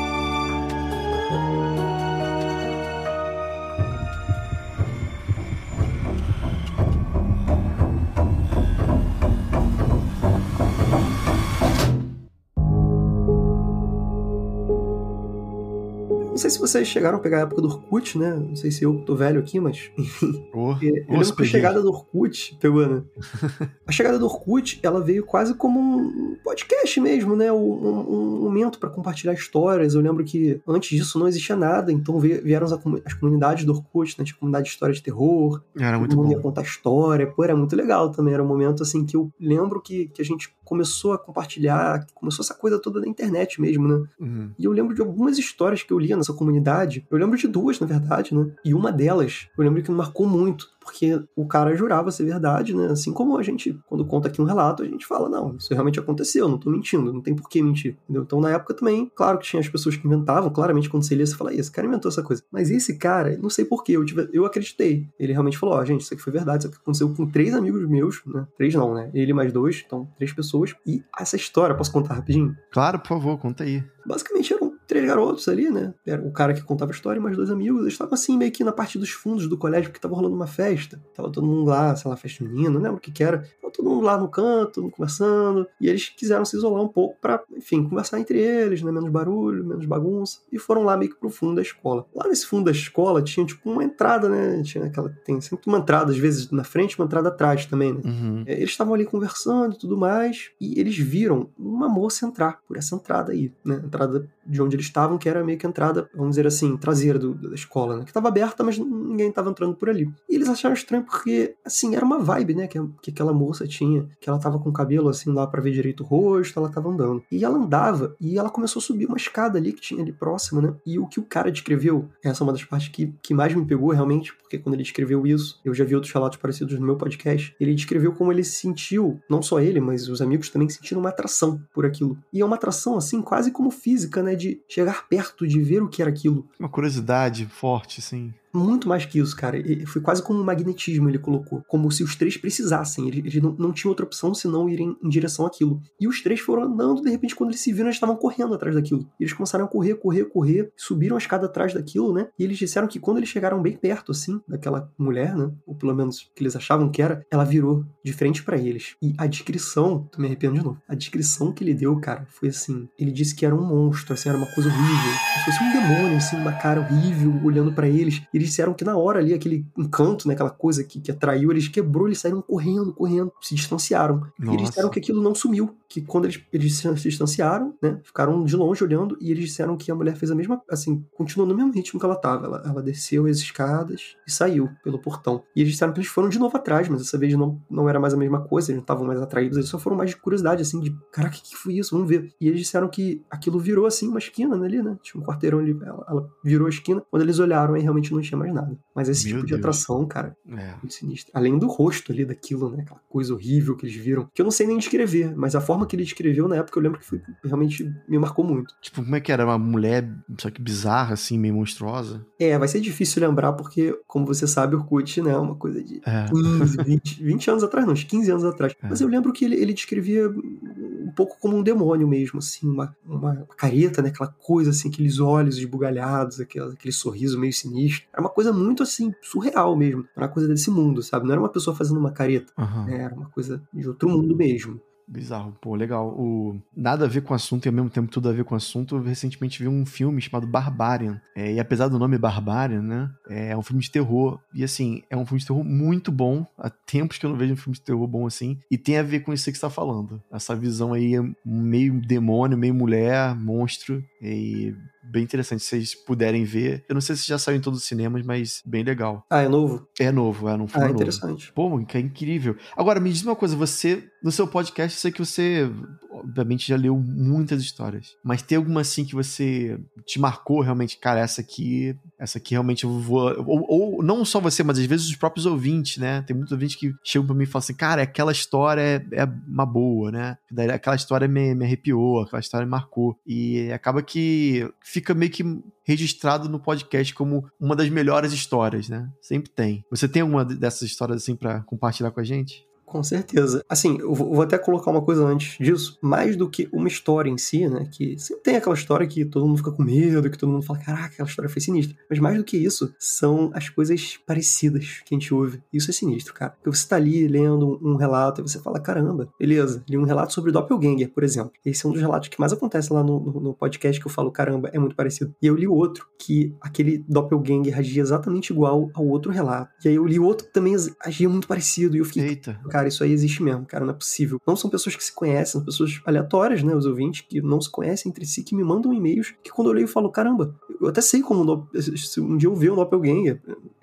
Sei se vocês chegaram a pegar a época do Orkut, né? Não sei se eu tô velho aqui, mas. [LAUGHS] Oh, eu lembro que a chegada do Orkut, pegou, né? [LAUGHS] a chegada do Orkut, ela veio quase como um podcast mesmo, né? Um, um momento para compartilhar histórias. Eu lembro que antes disso não existia nada, então vieram as, as comunidades do Orkut, né? Tinha comunidade de história de terror. Era muito bom. ia contar história. Pô, era muito legal também. Era um momento, assim, que eu lembro que, que a gente começou a compartilhar, começou essa coisa toda da internet mesmo, né? Uhum. E eu lembro de algumas histórias que eu lia nessa comunidade. Eu lembro de duas, na verdade, né? E uma delas, eu lembro que me marcou muito porque o cara jurava ser verdade, né? Assim como a gente, quando conta aqui um relato, a gente fala, não, isso realmente aconteceu, não tô mentindo, não tem por que mentir, entendeu? Então, na época também, claro que tinha as pessoas que inventavam, claramente quando você lia, você fala, esse cara inventou essa coisa. Mas esse cara, não sei porquê, eu, tive, eu acreditei. Ele realmente falou, ó, oh, gente, isso aqui foi verdade, isso aqui aconteceu com três amigos meus, né? Três não, né? Ele mais dois, então três pessoas. E essa história, posso contar rapidinho? Claro, por favor, conta aí. Basicamente três garotos ali, né? Era o cara que contava a história e mais dois amigos. Eles estavam assim, meio que na parte dos fundos do colégio, porque tava rolando uma festa. Tava todo mundo lá, sei lá, festa menina, não lembro o que que era. Tava todo mundo lá no canto, conversando. E eles quiseram se isolar um pouco para, enfim, conversar entre eles, né? Menos barulho, menos bagunça. E foram lá meio que pro fundo da escola. Lá nesse fundo da escola tinha, tipo, uma entrada, né? Tinha aquela. Tem sempre uma entrada, às vezes na frente, uma entrada atrás também, né? Uhum. É, eles estavam ali conversando e tudo mais. E eles viram uma moça entrar por essa entrada aí, né? Entrada de onde eles estavam, que era meio que a entrada, vamos dizer assim, traseira do, da escola, né? Que estava aberta, mas ninguém estava entrando por ali. E eles acharam estranho porque, assim, era uma vibe, né? Que, que aquela moça tinha, que ela tava com o cabelo assim, lá para ver direito o rosto, ela tava andando. E ela andava e ela começou a subir uma escada ali que tinha ali próxima, né? E o que o cara descreveu, essa é uma das partes que, que mais me pegou realmente, porque quando ele descreveu isso, eu já vi outros relatos parecidos no meu podcast, ele descreveu como ele se sentiu, não só ele, mas os amigos também sentiram uma atração por aquilo. E é uma atração, assim, quase como física, né? De chegar perto, de ver o que era aquilo. Uma curiosidade forte, sim. Muito mais que isso, cara. foi quase como um magnetismo, ele colocou. Como se os três precisassem. Eles, não, não tinham outra opção senão irem em direção àquilo. E os três foram andando, de repente, quando eles se viram, eles estavam correndo atrás daquilo. E eles começaram a correr, correr, correr, subiram a escada atrás daquilo, né? E eles disseram que quando eles chegaram bem perto, assim, daquela mulher, né? Ou pelo menos que eles achavam que era, ela virou de frente para eles. E a descrição, tô me arrependo de novo, a descrição que ele deu, cara, foi assim: ele disse que era um monstro, assim, era uma coisa horrível. Como se fosse um demônio, assim, uma cara horrível olhando para eles. E eles disseram que na hora ali, aquele encanto, né, aquela coisa que, que atraiu, eles quebrou, eles saíram correndo, correndo, se distanciaram. Nossa. E eles disseram que aquilo não sumiu, que quando eles, eles se distanciaram, né, ficaram de longe olhando, e eles disseram que a mulher fez a mesma, assim, continuou no mesmo ritmo que ela tava. Ela, ela desceu as escadas e saiu pelo portão. E eles disseram que eles foram de novo atrás, mas dessa vez não, não era mais a mesma coisa, eles não estavam mais atraídos, eles só foram mais de curiosidade, assim, de, caraca, o que, que foi isso? Vamos ver. E eles disseram que aquilo virou, assim, uma esquina ali, né, tinha um quarteirão ali, ela, ela virou a esquina, quando eles olharam, aí realmente não tinha mais nada. Mas esse Meu tipo Deus. de atração, cara, é. muito sinistro. Além do rosto ali daquilo, né? Aquela coisa horrível que eles viram. Que eu não sei nem descrever, mas a forma que ele descreveu na época eu lembro que foi, realmente me marcou muito. Tipo, como é que era? Uma mulher, só que bizarra, assim, meio monstruosa? É, vai ser difícil lembrar porque, como você sabe, Orkut, né? É uma coisa de é. 15, 20, 20 anos atrás, não, uns 15 anos atrás. É. Mas eu lembro que ele, ele descrevia um pouco como um demônio mesmo, assim, uma, uma careta, né? Aquela coisa, assim, aqueles olhos esbugalhados, aquele, aquele sorriso meio sinistro. Era uma coisa muito, assim, surreal mesmo. Era uma coisa desse mundo, sabe? Não era uma pessoa fazendo uma careta. Aham. né? Era uma coisa de outro mundo mesmo. Bizarro, pô, legal. O... Nada a ver com o assunto e ao mesmo tempo tudo a ver com o assunto. Eu recentemente vi um filme chamado Barbarian. É, e apesar do nome Barbarian, né? É um filme de terror. E assim, é um filme de terror muito bom. Há tempos que eu não vejo um filme de terror bom assim. E tem a ver com isso que você tá falando. Essa visão aí, meio demônio, meio mulher, monstro. E bem interessante. Se vocês puderem ver. Eu não sei se já saiu em todos os cinemas, mas bem legal. Ah, é novo? É novo, é um filme Ah, novo. interessante. Pô, que é incrível. Agora, me diz uma coisa, você, no seu podcast, eu sei que você, obviamente, já leu muitas histórias, mas tem alguma assim que você te marcou realmente, cara, essa aqui, essa aqui realmente eu vou. Ou, ou não só você, mas às vezes os próprios ouvintes, né? Tem muitos ouvintes que chegam pra mim e falam assim, cara, aquela história é, é uma boa, né? Daí aquela história me, me arrepiou, aquela história me marcou. E acaba que fica meio que registrado no podcast como uma das melhores histórias, né? Sempre tem. Você tem alguma dessas histórias assim pra compartilhar com a gente? Com certeza. Assim, eu vou até colocar uma coisa antes disso. Mais do que uma história em si, né? Que sempre tem aquela história que todo mundo fica com medo, que todo mundo fala, caraca, aquela história foi sinistra. Mas mais do que isso, são as coisas parecidas que a gente ouve. Isso é sinistro, cara. Porque você tá ali lendo um relato e você fala, caramba, beleza, li um relato sobre Doppelganger, por exemplo. Esse é um dos relatos que mais acontece lá no, no, no podcast que eu falo, caramba, é muito parecido. E eu li outro, que aquele Doppelganger agia exatamente igual ao outro relato. E aí eu li outro que também agia muito parecido. E eu fiquei, Eita. cara, isso aí existe mesmo, cara, não é possível. Não são pessoas que se conhecem, são pessoas aleatórias, né, os ouvintes, que não se conhecem entre si, que me mandam e-mails, que quando eu leio eu falo, caramba, eu até sei como um se um dia eu ver um doppelganger,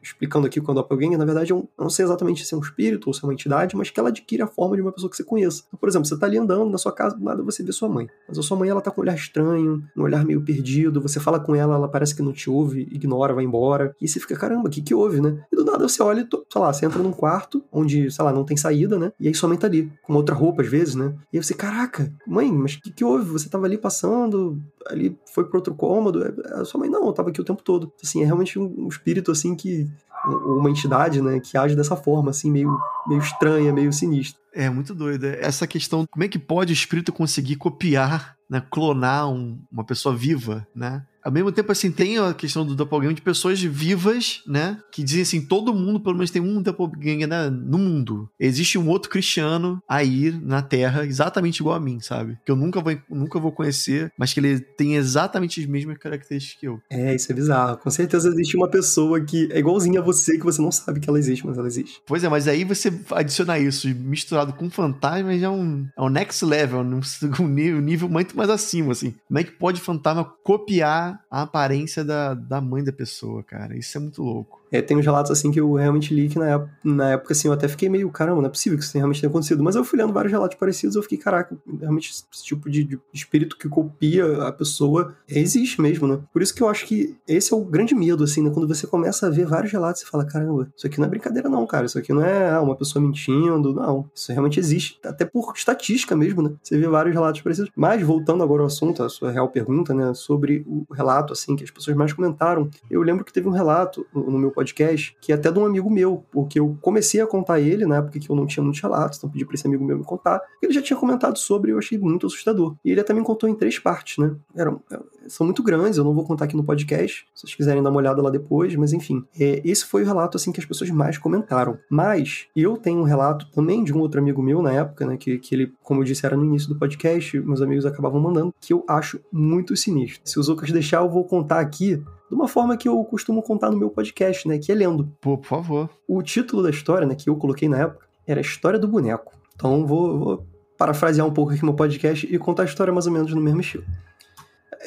explicando aqui o que é um doppelganger, na verdade, é eu não sei exatamente se é um espírito ou se é uma entidade, mas que ela adquire a forma de uma pessoa que você conheça. Então, por exemplo, você tá ali andando na sua casa, do nada você vê sua mãe. Mas a sua mãe, ela tá com um olhar estranho, um olhar meio perdido, você fala com ela, ela parece que não te ouve, ignora, vai embora, e você fica, caramba, o que que houve, né? E do nada você olha, sei lá, você entra num quarto, onde, sei lá, não tem saída, né? E aí sua mãe tá ali, com uma outra roupa às vezes, né? E aí você, caraca, mãe, mas o que que houve? Você tava ali passando, ali foi pro outro cômodo, a sua mãe, não, eu tava aqui o tempo todo. Assim, é realmente um, espírito, assim, que uma entidade, né, que age dessa forma, assim, meio, meio estranha, meio sinistra. É muito doido. Essa questão, como é que pode o espírito conseguir copiar, né, clonar um- uma pessoa viva, né? Ao mesmo tempo, assim, tem a questão do doppelganger de pessoas vivas, né? Que dizem assim, todo mundo, pelo menos, tem um doppelganger né, no mundo. Existe um outro cristiano aí na Terra, exatamente igual a mim, sabe? Que eu nunca vou, nunca vou conhecer, mas que ele tem exatamente as mesmas características que eu. É, isso é bizarro. Com certeza existe uma pessoa que é igualzinha a você, que você não sabe que ela existe, mas ela existe. Pois é, mas aí você adicionar isso misturado com fantasma já é um, é um next level, um, [LAUGHS] nível, um nível muito mais acima, assim. Como é que pode fantasma copiar a aparência da, da mãe da pessoa, cara? Isso é muito louco. É, tem uns relatos assim que eu realmente li que na na época assim, eu até fiquei meio, caramba, não é possível que isso realmente tenha acontecido. Mas eu fui lendo vários relatos parecidos eu fiquei, caraca, realmente esse tipo de, de espírito que copia a pessoa existe mesmo, né? Por isso que eu acho que esse é o grande medo, assim, né? Quando você começa a ver vários relatos, você fala, caramba, isso aqui não é brincadeira não, cara. Isso aqui não é ah, uma pessoa mentindo, não. Isso realmente existe. Até por estatística mesmo, né? Você vê vários relatos parecidos. Mas, voltando agora ao assunto, a sua real pergunta, né? Sobre o relato, assim, que as pessoas mais comentaram. Eu lembro que teve um relato no meu podcast, que é até de um amigo meu, porque eu comecei a contar ele na época que eu não tinha muitos relatos, então pedi pra esse amigo meu me contar. Ele já tinha comentado sobre e eu achei muito assustador. E ele até me contou em três partes, né? Eram, são muito grandes, eu não vou contar aqui no podcast, se vocês quiserem dar uma olhada lá depois, mas enfim. É, esse foi o relato, assim, que as pessoas mais comentaram. Mas eu tenho um relato também de um outro amigo meu na época, né? Que, que ele, como eu disse, era no início do podcast, meus amigos acabavam mandando, que eu acho muito sinistro. Se os Lucas deixar, eu vou contar aqui de uma forma que eu costumo contar no meu podcast, né? Que é lendo. Pô, por favor. O título da história, né, que eu coloquei na época, era História do Boneco. Então vou, vou parafrasear um pouco aqui meu podcast e contar a história mais ou menos no mesmo estilo.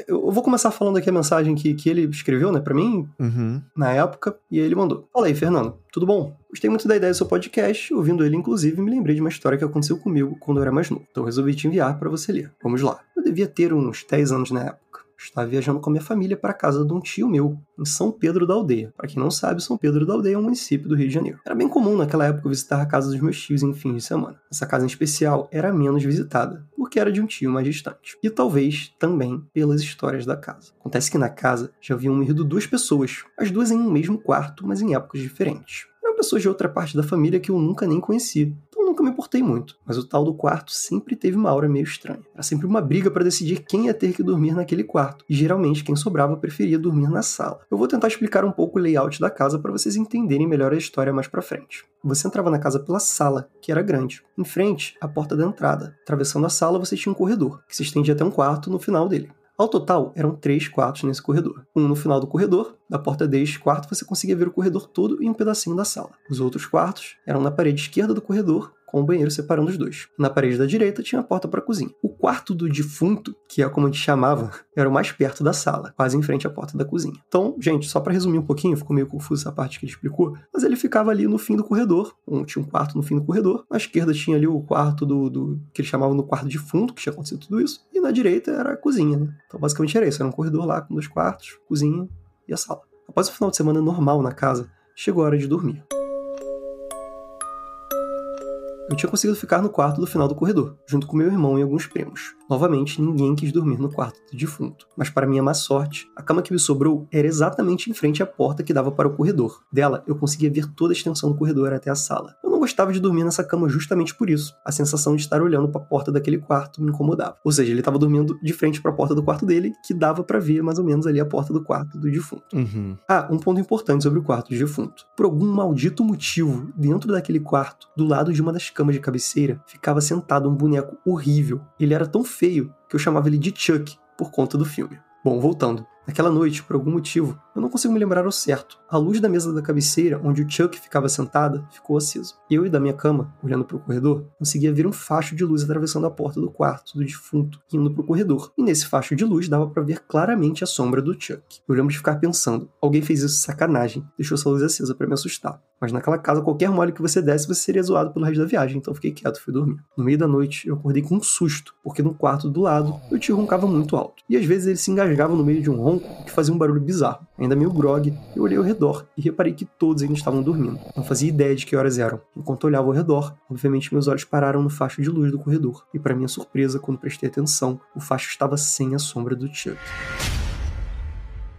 Eu vou começar falando aqui a mensagem que, que ele escreveu, né, pra mim, Uhum. na época, e aí ele mandou. Fala aí, Fernando, tudo bom? Gostei muito da ideia do seu podcast, ouvindo ele, inclusive, me lembrei de uma história que aconteceu comigo quando eu era mais novo. Então resolvi te enviar para você ler. Vamos lá. Eu devia ter uns 10 anos na época. Estava viajando com a minha família para a casa de um tio meu, em São Pedro da Aldeia. Para quem não sabe, São Pedro da Aldeia é um município do Rio de Janeiro. Era bem comum naquela época visitar a casa dos meus tios em fins de semana. Essa casa em especial era menos visitada, porque era de um tio mais distante. E talvez também pelas histórias da casa. Acontece que na casa já haviam morrido duas pessoas, as duas em um mesmo quarto, mas em épocas diferentes. Eram pessoas de outra parte da família que eu nunca nem conheci. Nunca me importei muito, mas o tal do quarto sempre teve uma aura meio estranha. Era sempre uma briga para decidir quem ia ter que dormir naquele quarto, e geralmente quem sobrava preferia dormir na sala. Eu vou tentar explicar um pouco o layout da casa para vocês entenderem melhor a história mais para frente. Você entrava na casa pela sala, que era grande. Em frente, a porta da entrada. Atravessando a sala, você tinha um corredor, que se estendia até um quarto no final dele. Ao total, eram três quartos nesse corredor. Um no final do corredor, da porta deste quarto você conseguia ver o corredor todo e um pedacinho da sala. Os outros quartos eram na parede esquerda do corredor com o banheiro separando os dois. Na parede da direita tinha a porta para a cozinha. O quarto do defunto, que é como a gente chamava, [LAUGHS] era o mais perto da sala, quase em frente à porta da cozinha. Então, gente, só para resumir um pouquinho, ficou meio confuso essa parte que ele explicou, mas ele ficava ali no fim do corredor. Um, tinha um quarto no fim do corredor. À esquerda tinha ali o quarto do, do que eles chamavam no quarto defunto, que tinha acontecido tudo isso. E na direita era a cozinha, né? Então, basicamente era isso. Era um corredor lá com dois quartos, cozinha e a sala. Após o final de semana normal na casa, chegou a hora de dormir. Eu tinha conseguido ficar no quarto do final do corredor, junto com meu irmão e alguns primos. Novamente, ninguém quis dormir no quarto do defunto. Mas, para minha má sorte, a cama que me sobrou era exatamente em frente à porta que dava para o corredor. Dela, eu conseguia ver toda a extensão do corredor até a sala. Eu não gostava de dormir nessa cama justamente por isso. A sensação de estar olhando para a porta daquele quarto me incomodava. Ou seja, ele estava dormindo de frente para a porta do quarto dele, que dava para ver mais ou menos ali a porta do quarto do defunto. Uhum. Ah, um ponto importante sobre o quarto do defunto. Por algum maldito motivo, dentro daquele quarto, do lado de uma das camas de cabeceira, ficava sentado um boneco horrível. Ele era tão feio que eu chamava ele de Chuck por conta do filme. Bom, voltando. Naquela noite, por algum motivo, eu não consigo me lembrar ao certo. A luz da mesa da cabeceira, onde o Chuck ficava sentada, ficou acesa. Eu e da minha cama, olhando para o corredor, conseguia ver um facho de luz atravessando a porta do quarto do defunto, indo para o corredor. E nesse facho de luz dava para ver claramente a sombra do Chuck. Eu lembro de ficar pensando: alguém fez isso sacanagem, deixou essa luz acesa para me assustar. Mas naquela casa, qualquer mole que você desse, você seria zoado pelo resto da viagem, então fiquei quieto, fui dormir. No meio da noite, eu acordei com um susto, porque no quarto do lado, o tio roncava muito alto. E às vezes ele se engasgava no meio de um ronco que fazia um barulho bizarro. Ainda meio grog, eu olhei ao redor e reparei que todos ainda estavam dormindo. Não fazia ideia de que horas eram. Enquanto olhava ao redor, obviamente meus olhos pararam no facho de luz do corredor. E para minha surpresa, quando prestei atenção, o facho estava sem a sombra do Chuck.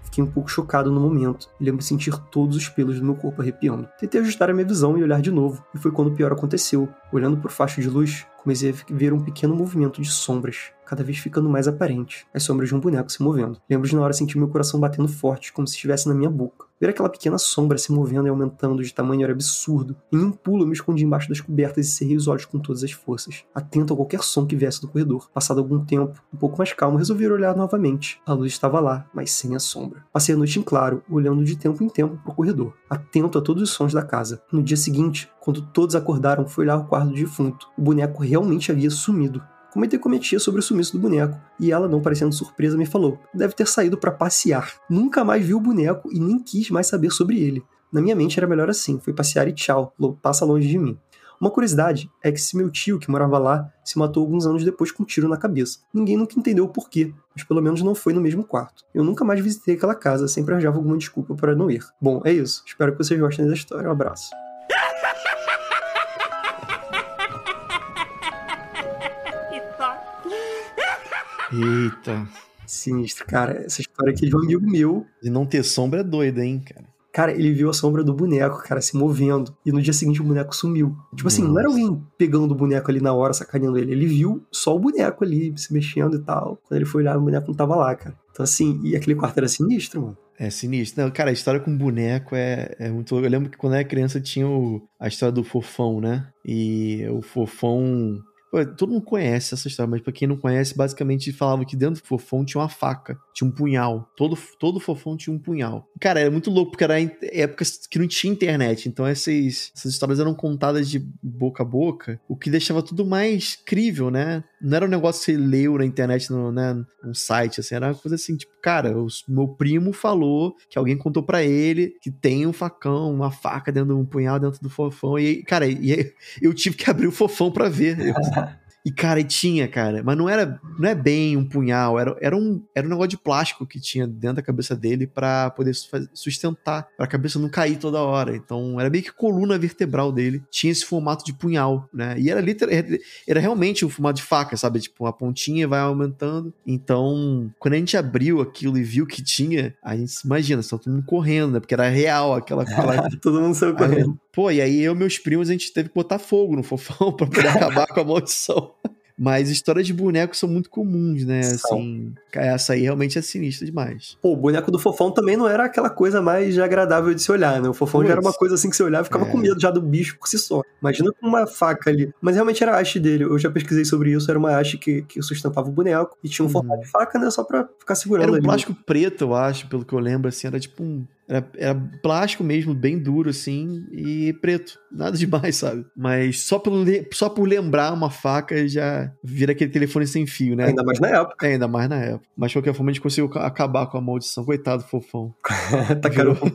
Fiquei um pouco chocado no momento e lembro de sentir todos os pelos do meu corpo arrepiando. Tentei ajustar a minha visão e olhar de novo, e foi quando o pior aconteceu. Olhando para o facho de luz, comecei a ver um pequeno movimento de sombras, cada vez ficando mais aparente, as sombras de um boneco se movendo. Lembro de na hora sentir meu coração batendo forte, como se estivesse na minha boca. Ver aquela pequena sombra se movendo e aumentando de tamanho era absurdo. Em um pulo, eu me escondi embaixo das cobertas e cerrei os olhos com todas as forças, atento a qualquer som que viesse do corredor. Passado algum tempo, um pouco mais calmo, resolvi olhar novamente. A luz estava lá, mas sem a sombra. Passei a noite em claro, olhando de tempo em tempo para o corredor, atento a todos os sons da casa. No dia seguinte, quando todos acordaram, fui olhar o quarto do defunto. O boneco realmente havia sumido. Comentei com minha tia sobre o sumiço do boneco, e ela, não parecendo surpresa, me falou: deve ter saído para passear. Nunca mais vi o boneco e nem quis mais saber sobre ele. Na minha mente era melhor assim, foi passear e tchau, passa longe de mim. Uma curiosidade é que esse meu tio, que morava lá, se matou alguns anos depois com um tiro na cabeça. Ninguém nunca entendeu o porquê, mas pelo menos não foi no mesmo quarto. Eu nunca mais visitei aquela casa, sempre arranjava alguma desculpa para não ir. Bom, é isso. Espero que vocês gostem da história. Um abraço. Eita. Sinistro, cara. Essa história aqui de um amigo meu. De não ter sombra é doida, hein, cara. Cara, ele viu a sombra do boneco, cara, se movendo. E no dia seguinte o boneco sumiu. Tipo assim, não era alguém pegando o boneco ali na hora, sacaneando ele. Ele viu só o boneco ali se mexendo e tal. Quando ele foi olhar, o boneco não tava lá, cara. Então, assim, e aquele quarto era sinistro, mano. É sinistro. Não, cara, a história com boneco é, é muito louca. Eu lembro que quando eu era criança tinha o, a história do fofão, né? E o fofão Todo mundo conhece essa história, mas pra quem não conhece, basicamente falava que dentro do fofão tinha uma faca, tinha um punhal. Todo, todo fofão tinha um punhal. Cara, era muito louco, porque era épocas que não tinha internet, então essas, essas histórias eram contadas de boca a boca, o que deixava tudo mais crível, né? Não era um negócio que você leu na internet, no, né, num site, assim, era uma coisa assim, tipo, cara, o meu primo falou que alguém contou para ele que tem um facão, uma faca dentro de um punhal dentro do fofão, e, cara, e, eu tive que abrir o fofão para ver. Eu, E, cara, e tinha, cara. Mas não era, não é bem um punhal, era, era, um, era um negócio de plástico que tinha dentro da cabeça dele para poder sustentar, pra cabeça não cair toda hora. Então, era meio que coluna vertebral dele. Tinha esse formato de punhal, né? E era literal, era realmente um formato de faca, sabe? Tipo, uma pontinha vai aumentando. Então, quando a gente abriu aquilo e viu que tinha, a gente se imagina, só todo mundo correndo, né? Porque era real aquela. [LAUGHS] aquela... todo mundo saiu correndo. Pô, e aí eu e meus primos, a gente teve que botar fogo no fofão [LAUGHS] pra poder acabar com a maldição. Mas histórias de bonecos são muito comuns, né? São. Assim, essa aí realmente é sinistra demais. Pô, o boneco do Fofão também não era aquela coisa mais agradável de se olhar, né? O Fofão já era uma Putz. coisa assim que você olhava e ficava É. com medo já do bicho por si só. Imagina com uma faca ali. Mas realmente era a haste dele. Eu já pesquisei sobre isso. Era uma haste que, que sustentava o boneco e tinha um Uhum. formato de faca, né? Só pra ficar segurando Era um ali. plástico preto, eu acho, pelo que eu lembro, assim, era tipo um. Era, era plástico mesmo, bem duro, assim, e preto. Nada demais, [LAUGHS] sabe? Mas só, le- só por lembrar uma faca já vira aquele telefone sem fio, né? Ainda mais na época. É, ainda mais na época. Mas de qualquer forma a gente conseguiu ca- acabar com a maldição. Coitado, fofão. [LAUGHS] Tacaram... Eu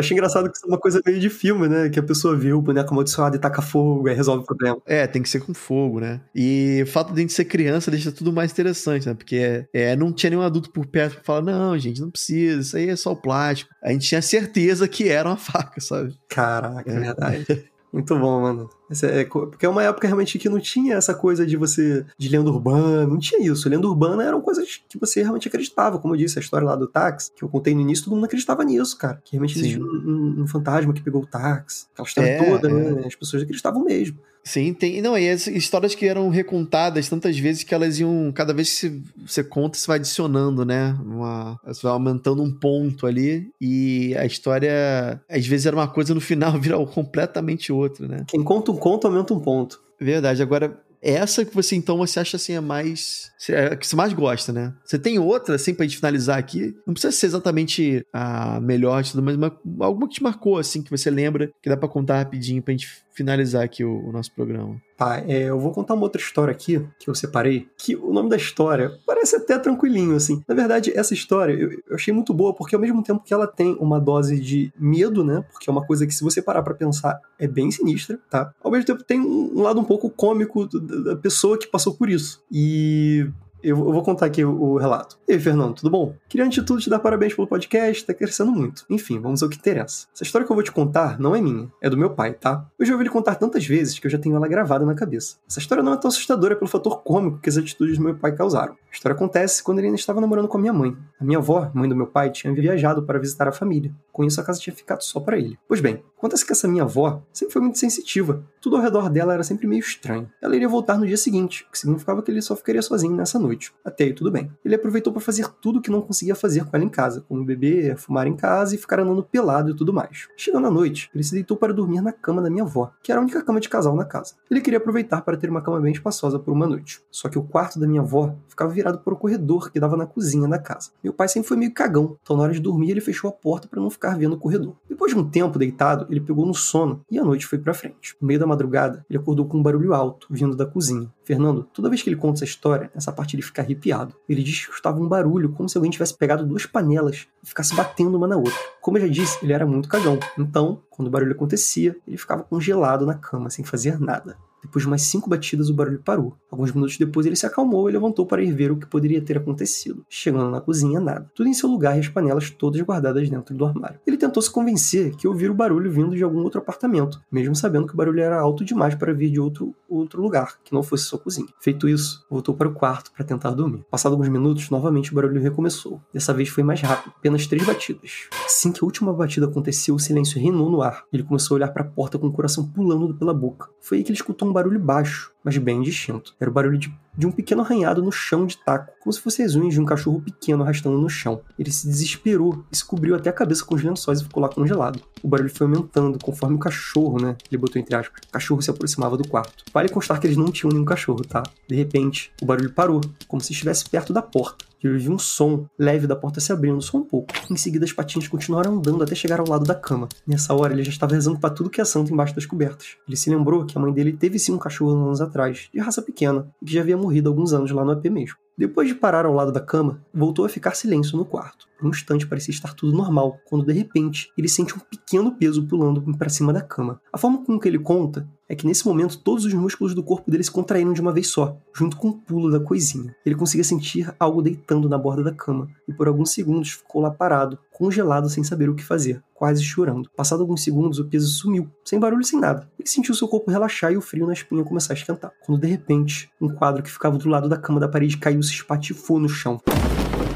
achei engraçado que isso é uma coisa meio de filme, né? Que a pessoa vê o boneco amaldiçoado e taca fogo, aí resolve o problema. É, tem que ser com fogo, né? E o fato de a gente ser criança deixa tudo mais interessante, né? Porque é, não tinha nenhum adulto por perto pra falar, não, gente, não precisa, isso aí é só o plástico. A gente tinha certeza que era uma faca, sabe? Caraca, é É. verdade. Muito bom, mano. É, co- porque é uma época realmente que não tinha essa coisa de você. de lenda urbana, não tinha isso. Lenda urbana eram coisas que você realmente acreditava. Como eu disse, a história lá do táxi, que eu contei no início, todo mundo acreditava nisso, cara. Que realmente Sim. existia um, um- um fantasma que pegou o táxi. Aquela história É, toda, é. né? As pessoas acreditavam mesmo. Sim, tem. Não, e as histórias que eram recontadas tantas vezes que elas iam. Cada vez que você- você conta, você vai adicionando, né? Uma, você vai aumentando um ponto ali. E a história, às vezes, era uma coisa no final [LAUGHS] vira completamente outra, né? Quem conta um conto aumenta um ponto. Verdade. Agora, essa que você então você acha assim é mais. é a que você mais gosta, né? Você tem outra, assim, pra gente finalizar aqui? Não precisa ser exatamente a melhor de tudo, mas uma, alguma que te marcou, assim, que você lembra, que dá pra contar rapidinho pra gente finalizar aqui o, o nosso programa. Tá, é, eu vou contar uma outra história aqui, que eu separei, que o nome da história parece até tranquilinho, assim. Na verdade, essa história eu, eu achei muito boa, porque ao mesmo tempo que ela tem uma dose de medo, né? Porque é uma coisa que, se você parar pra pensar, é bem sinistra, tá? Ao mesmo tempo tem um, lado um pouco cômico da pessoa que passou por isso. E eu, eu vou contar aqui o, o relato. E aí, Fernando, tudo bom? Queria antes de tudo te dar parabéns pelo podcast, tá crescendo muito. Enfim, vamos ao que interessa. Essa história que eu vou te contar não é minha, é do meu pai, tá? Eu já ouvi ele contar tantas vezes que eu já tenho ela gravada na cabeça. Essa história não é tão assustadora pelo fator cômico que as atitudes do meu pai causaram. A história acontece quando ele ainda estava namorando com a minha mãe. A minha avó, mãe do meu pai, tinha viajado para visitar a família. Com isso, a casa tinha ficado só para ele. Pois bem, acontece que essa minha avó sempre foi muito sensitiva. Tudo ao redor dela era sempre meio estranho. Ela iria voltar no dia seguinte, o que significava que ele só ficaria sozinho nessa noite. Até aí, tudo bem. Ele aproveitou para fazer tudo o que não conseguia fazer com ela em casa, como beber, fumar em casa e ficar andando pelado e tudo mais. Chegando à noite, ele se deitou para dormir na cama da minha avó, que era a única cama de casal na casa. Ele queria aproveitar para ter uma cama bem espaçosa por uma noite. Só que o quarto da minha avó ficava virado para o corredor que dava na cozinha da casa. Meu pai sempre foi meio cagão, então na hora de dormir ele fechou a porta para não ficar vendo o corredor. Depois de um tempo deitado, ele pegou no sono e a noite foi para frente. No meio da madrugada, ele acordou com um barulho alto vindo da cozinha. Fernando, toda vez que ele conta essa história, nessa parte ele fica arrepiado. Ele diz que escutava um barulho como se alguém tivesse pegado duas panelas e ficasse batendo uma na outra. Como eu já disse, ele era muito cagão. Então, quando o barulho acontecia, ele ficava congelado na cama, sem fazer nada. Depois de umas cinco batidas, o barulho parou. Alguns minutos depois, ele se acalmou e levantou para ir ver o que poderia ter acontecido. Chegando na cozinha, nada. Tudo em seu lugar e as panelas todas guardadas dentro do armário. Ele tentou se convencer que ouvira o barulho vindo de algum outro apartamento, mesmo sabendo que o barulho era alto demais para vir de outro, outro lugar, que não fosse sua cozinha. Feito isso, voltou para o quarto para tentar dormir. Passado alguns minutos, novamente o barulho recomeçou. Dessa vez foi mais rápido, apenas três batidas. Assim que a última batida aconteceu, o silêncio reinou no ar. Ele começou a olhar para a porta com o coração pulando pela boca. Foi aí que ele escutou um barulho baixo, mas bem distinto. Era o barulho de, de um pequeno arranhado no chão de taco, como se fossem as unhas de um cachorro pequeno arrastando no chão. Ele se desesperou e se cobriu até a cabeça com os lençóis e ficou lá congelado. O barulho foi aumentando conforme o cachorro, né? Ele botou entre aspas. O cachorro se aproximava do quarto. Vale constar que eles não tinham nenhum cachorro, tá? De repente, o barulho parou, como se estivesse perto da porta. E ele ouviu um som leve da porta se abrindo só um pouco. Em seguida, as patinhas continuaram andando até chegar ao lado da cama. Nessa hora, ele já estava rezando para tudo que é santo embaixo das cobertas. Ele se lembrou que a mãe dele teve sim um cachorro anos atrás, de raça pequena, e que já havia morrido alguns anos lá no AP mesmo. Depois de parar ao lado da cama, voltou a ficar silêncio no quarto. Por um instante parecia estar tudo normal, quando de repente ele sente um pequeno peso pulando para cima da cama. A forma com que ele conta é que nesse momento todos os músculos do corpo dele se contraíram de uma vez só, junto com o pulo da coisinha. Ele conseguia sentir algo deitando na borda da cama e por alguns segundos ficou lá parado, congelado sem saber o que fazer, quase chorando. Passado alguns segundos o peso sumiu, sem barulho sem nada. Ele sentiu seu corpo relaxar e o frio na espinha começar a esquentar. Quando de repente, um quadro que ficava do lado da cama da parede caiu e se espatifou no chão.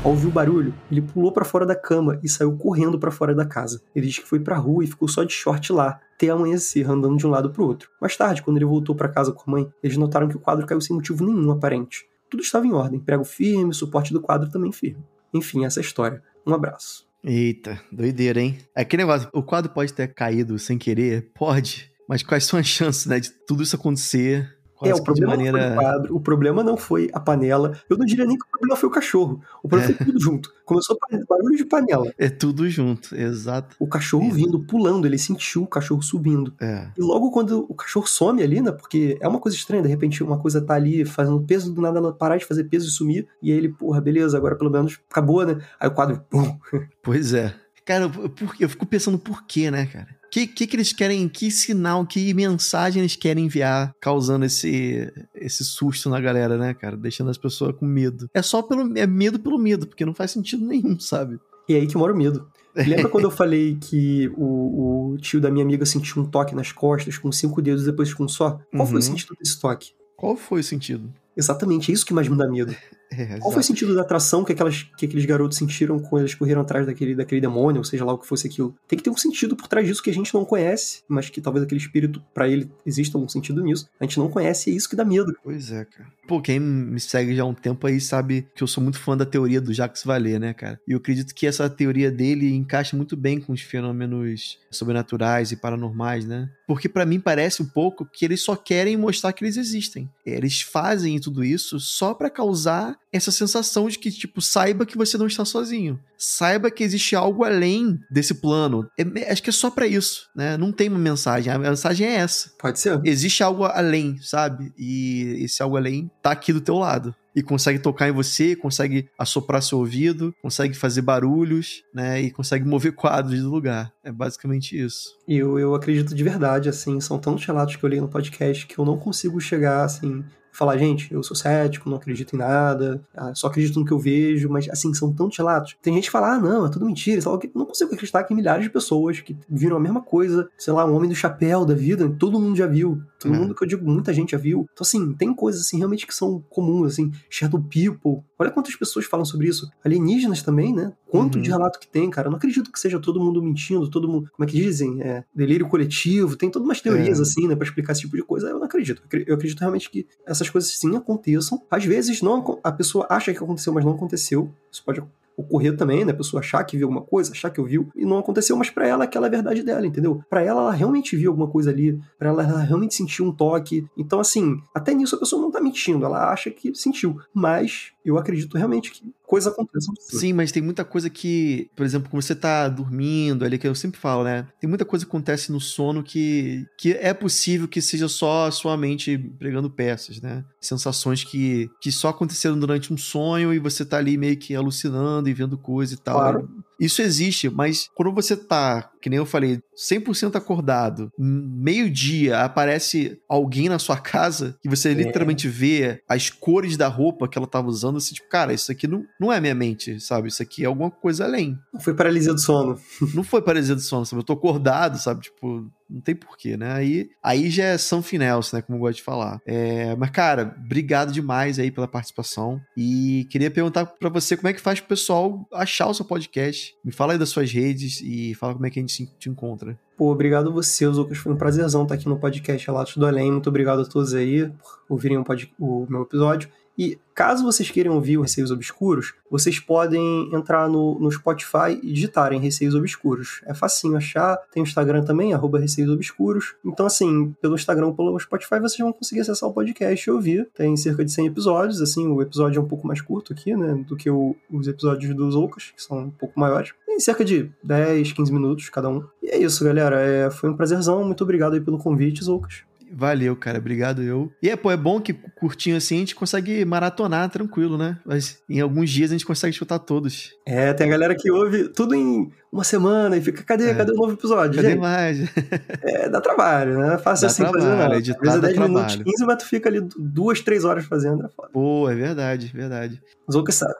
Ao ouvir o barulho, ele pulou para fora da cama e saiu correndo para fora da casa. Ele diz que foi pra rua e ficou só de short lá, até amanhecer, andando de um lado pro outro. Mais tarde, quando ele voltou para casa com a mãe, eles notaram que o quadro caiu sem motivo nenhum aparente. Tudo estava em ordem, prego firme, suporte do quadro também firme. Enfim, essa é a história. Um abraço. Eita, doideira, hein? É aquele negócio, o quadro pode ter caído sem querer? Pode. Mas quais são as chances, né, de tudo isso acontecer é, o problema maneira... não foi o quadro, o problema não foi a panela. Eu não diria nem que o problema foi o cachorro. O problema é. foi tudo junto. Começou barulho de panela. É tudo junto, exato. O cachorro vindo, pulando, ele sentiu o cachorro subindo. É. E logo quando o cachorro some ali, né? Porque é uma coisa estranha, de repente uma coisa tá ali fazendo peso, do nada ela parar de fazer peso e sumir. E aí ele, porra, beleza, agora pelo menos acabou, né? Aí o quadro, pum. Pois é. Cara, por, eu fico pensando por quê, né, cara? Que, que, que eles querem, que sinal, que mensagem eles querem enviar, causando esse, esse susto na galera, né, cara? Deixando as pessoas com medo. É só pelo é medo pelo medo, porque não faz sentido nenhum, sabe? E é aí que mora o medo. Lembra [LAUGHS] quando eu falei que o, o, tio da minha amiga sentiu um toque nas costas com cinco dedos depois com um só? Qual uhum. foi o uhum. sentido desse toque? Qual foi o sentido? Exatamente, é isso que mais me dá medo. É, Qual foi o sentido da atração que, aquelas, que aqueles garotos sentiram quando eles correram atrás daquele, daquele demônio, ou seja lá o que fosse aquilo? Tem que ter um sentido por trás disso que a gente não conhece, mas que talvez aquele espírito, para ele, exista um sentido nisso. A gente não conhece e é isso que dá medo. Pois é, cara. Pô, quem me segue já há um tempo aí sabe que eu sou muito fã da teoria do Jacques Vallée, né, cara? E eu acredito que essa teoria dele encaixa muito bem com os fenômenos sobrenaturais e paranormais, né? Porque para mim parece um pouco que eles só querem mostrar que eles existem. Eles fazem tudo isso só para causar essa sensação de que, tipo, saiba que você não está sozinho. Saiba que existe algo além desse plano. É, acho que é só para isso, né? Não tem uma mensagem. A mensagem é essa. Pode ser. Existe algo além, sabe? E esse algo além tá aqui do teu lado e consegue tocar em você, consegue assoprar seu ouvido, consegue fazer barulhos, né? E consegue mover [LAUGHS] quadros do lugar. É basicamente isso. Eu, eu acredito de verdade, assim, são tantos relatos que eu li no podcast que eu não consigo chegar, assim, falar, gente, eu sou cético, não acredito em nada, ah, só acredito no que eu vejo, mas assim, são tantos relatos. Tem gente que fala, ah, não, é tudo mentira, não consigo acreditar que milhares de pessoas que viram a mesma coisa, sei lá, um homem do chapéu da vida, todo mundo já viu, todo é. mundo que eu digo, muita gente já viu. Então, assim, tem coisas assim realmente que são comuns, assim, Shadow People. Olha quantas pessoas falam sobre isso. Alienígenas também, né? Quanto uhum. de relato que tem, cara. Eu não acredito que seja todo mundo mentindo, todo mundo, como é que dizem? É, delírio coletivo, tem todas umas teorias, é. assim, né, pra explicar esse tipo de coisa. Eu não acredito. Eu acredito realmente que essas coisas sim aconteçam. Às vezes não a pessoa acha que aconteceu, mas não aconteceu. Isso pode ocorrer também, né? A pessoa achar que viu alguma coisa, achar que ouviu e não aconteceu, mas para ela aquela é a verdade dela, entendeu? Para ela ela realmente viu alguma coisa ali, para ela ela realmente sentiu um toque. Então assim, até nisso a pessoa não tá mentindo, ela acha que sentiu, mas eu acredito realmente que coisas aconteçam. Sim, mas tem muita coisa que, por exemplo, quando você tá dormindo ali, que eu sempre falo, né? Tem muita coisa que acontece no sono que, que é possível que seja só a sua mente pregando peças, né? Sensações que, que só aconteceram durante um sonho e você tá ali meio que alucinando e vendo coisa e tal. Claro. Isso existe, mas quando você tá, que nem eu falei, 100% acordado, meio-dia aparece alguém na sua [LAUGHS] casa e você é. literalmente vê as cores da roupa que ela tava usando, assim, tipo, cara, isso aqui não, não é minha mente, sabe? Isso aqui é alguma coisa além. Não foi paralisia do sono. não foi paralisia do sono, sabe? Eu tô acordado, sabe? Tipo, não tem porquê, né? Aí, aí já é something else, né? Como eu gosto de falar. É, mas, cara, obrigado demais aí pela participação. E queria perguntar para você como é que faz pro pessoal achar o seu podcast. Me fala aí das suas redes e fala como é que a gente te encontra. Pô, obrigado a você, Lucas. Foi um prazerzão estar aqui no podcast Relatos do Além. Muito obrigado a todos aí por ouvirem o, pod... o meu episódio. E caso vocês queiram ouvir Receios Obscuros, vocês podem entrar no, no Spotify e digitarem Receios Obscuros. É facinho achar, tem o Instagram também, arroba Receios Obscuros. Então, assim, pelo Instagram ou pelo Spotify vocês vão conseguir acessar o podcast e ouvir. Tem cerca de 100 episódios, assim, o episódio é um pouco mais curto aqui, né, do que o, os episódios dos Ocas, que são um pouco maiores. Tem cerca de 10, 15 minutos cada um. E é isso, galera. É, foi um prazerzão. Muito obrigado aí pelo convite, Zoucas. Valeu, cara. Obrigado eu. E é, pô, é bom que curtinho assim a gente consegue maratonar tranquilo, né? Mas em alguns dias a gente consegue escutar todos. É, tem a galera que ouve tudo em uma semana e fica, cadê, é. cadê o novo episódio? Cadê gente? mais? [LAUGHS] é, dá trabalho, né? Fácil dá assim trabalho, fazer, não. Editar, Às vezes é 10 trabalho. minutos, 15, mas tu fica ali duas, três horas fazendo, é foda. Pô, é verdade, verdade. Zouca [LAUGHS] sabe.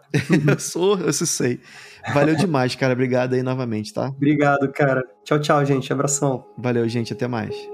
eu sou, eu sei. Valeu demais, cara. Obrigado aí novamente, tá? Obrigado, cara. Tchau, tchau, gente. Abração. Valeu, gente. Até mais.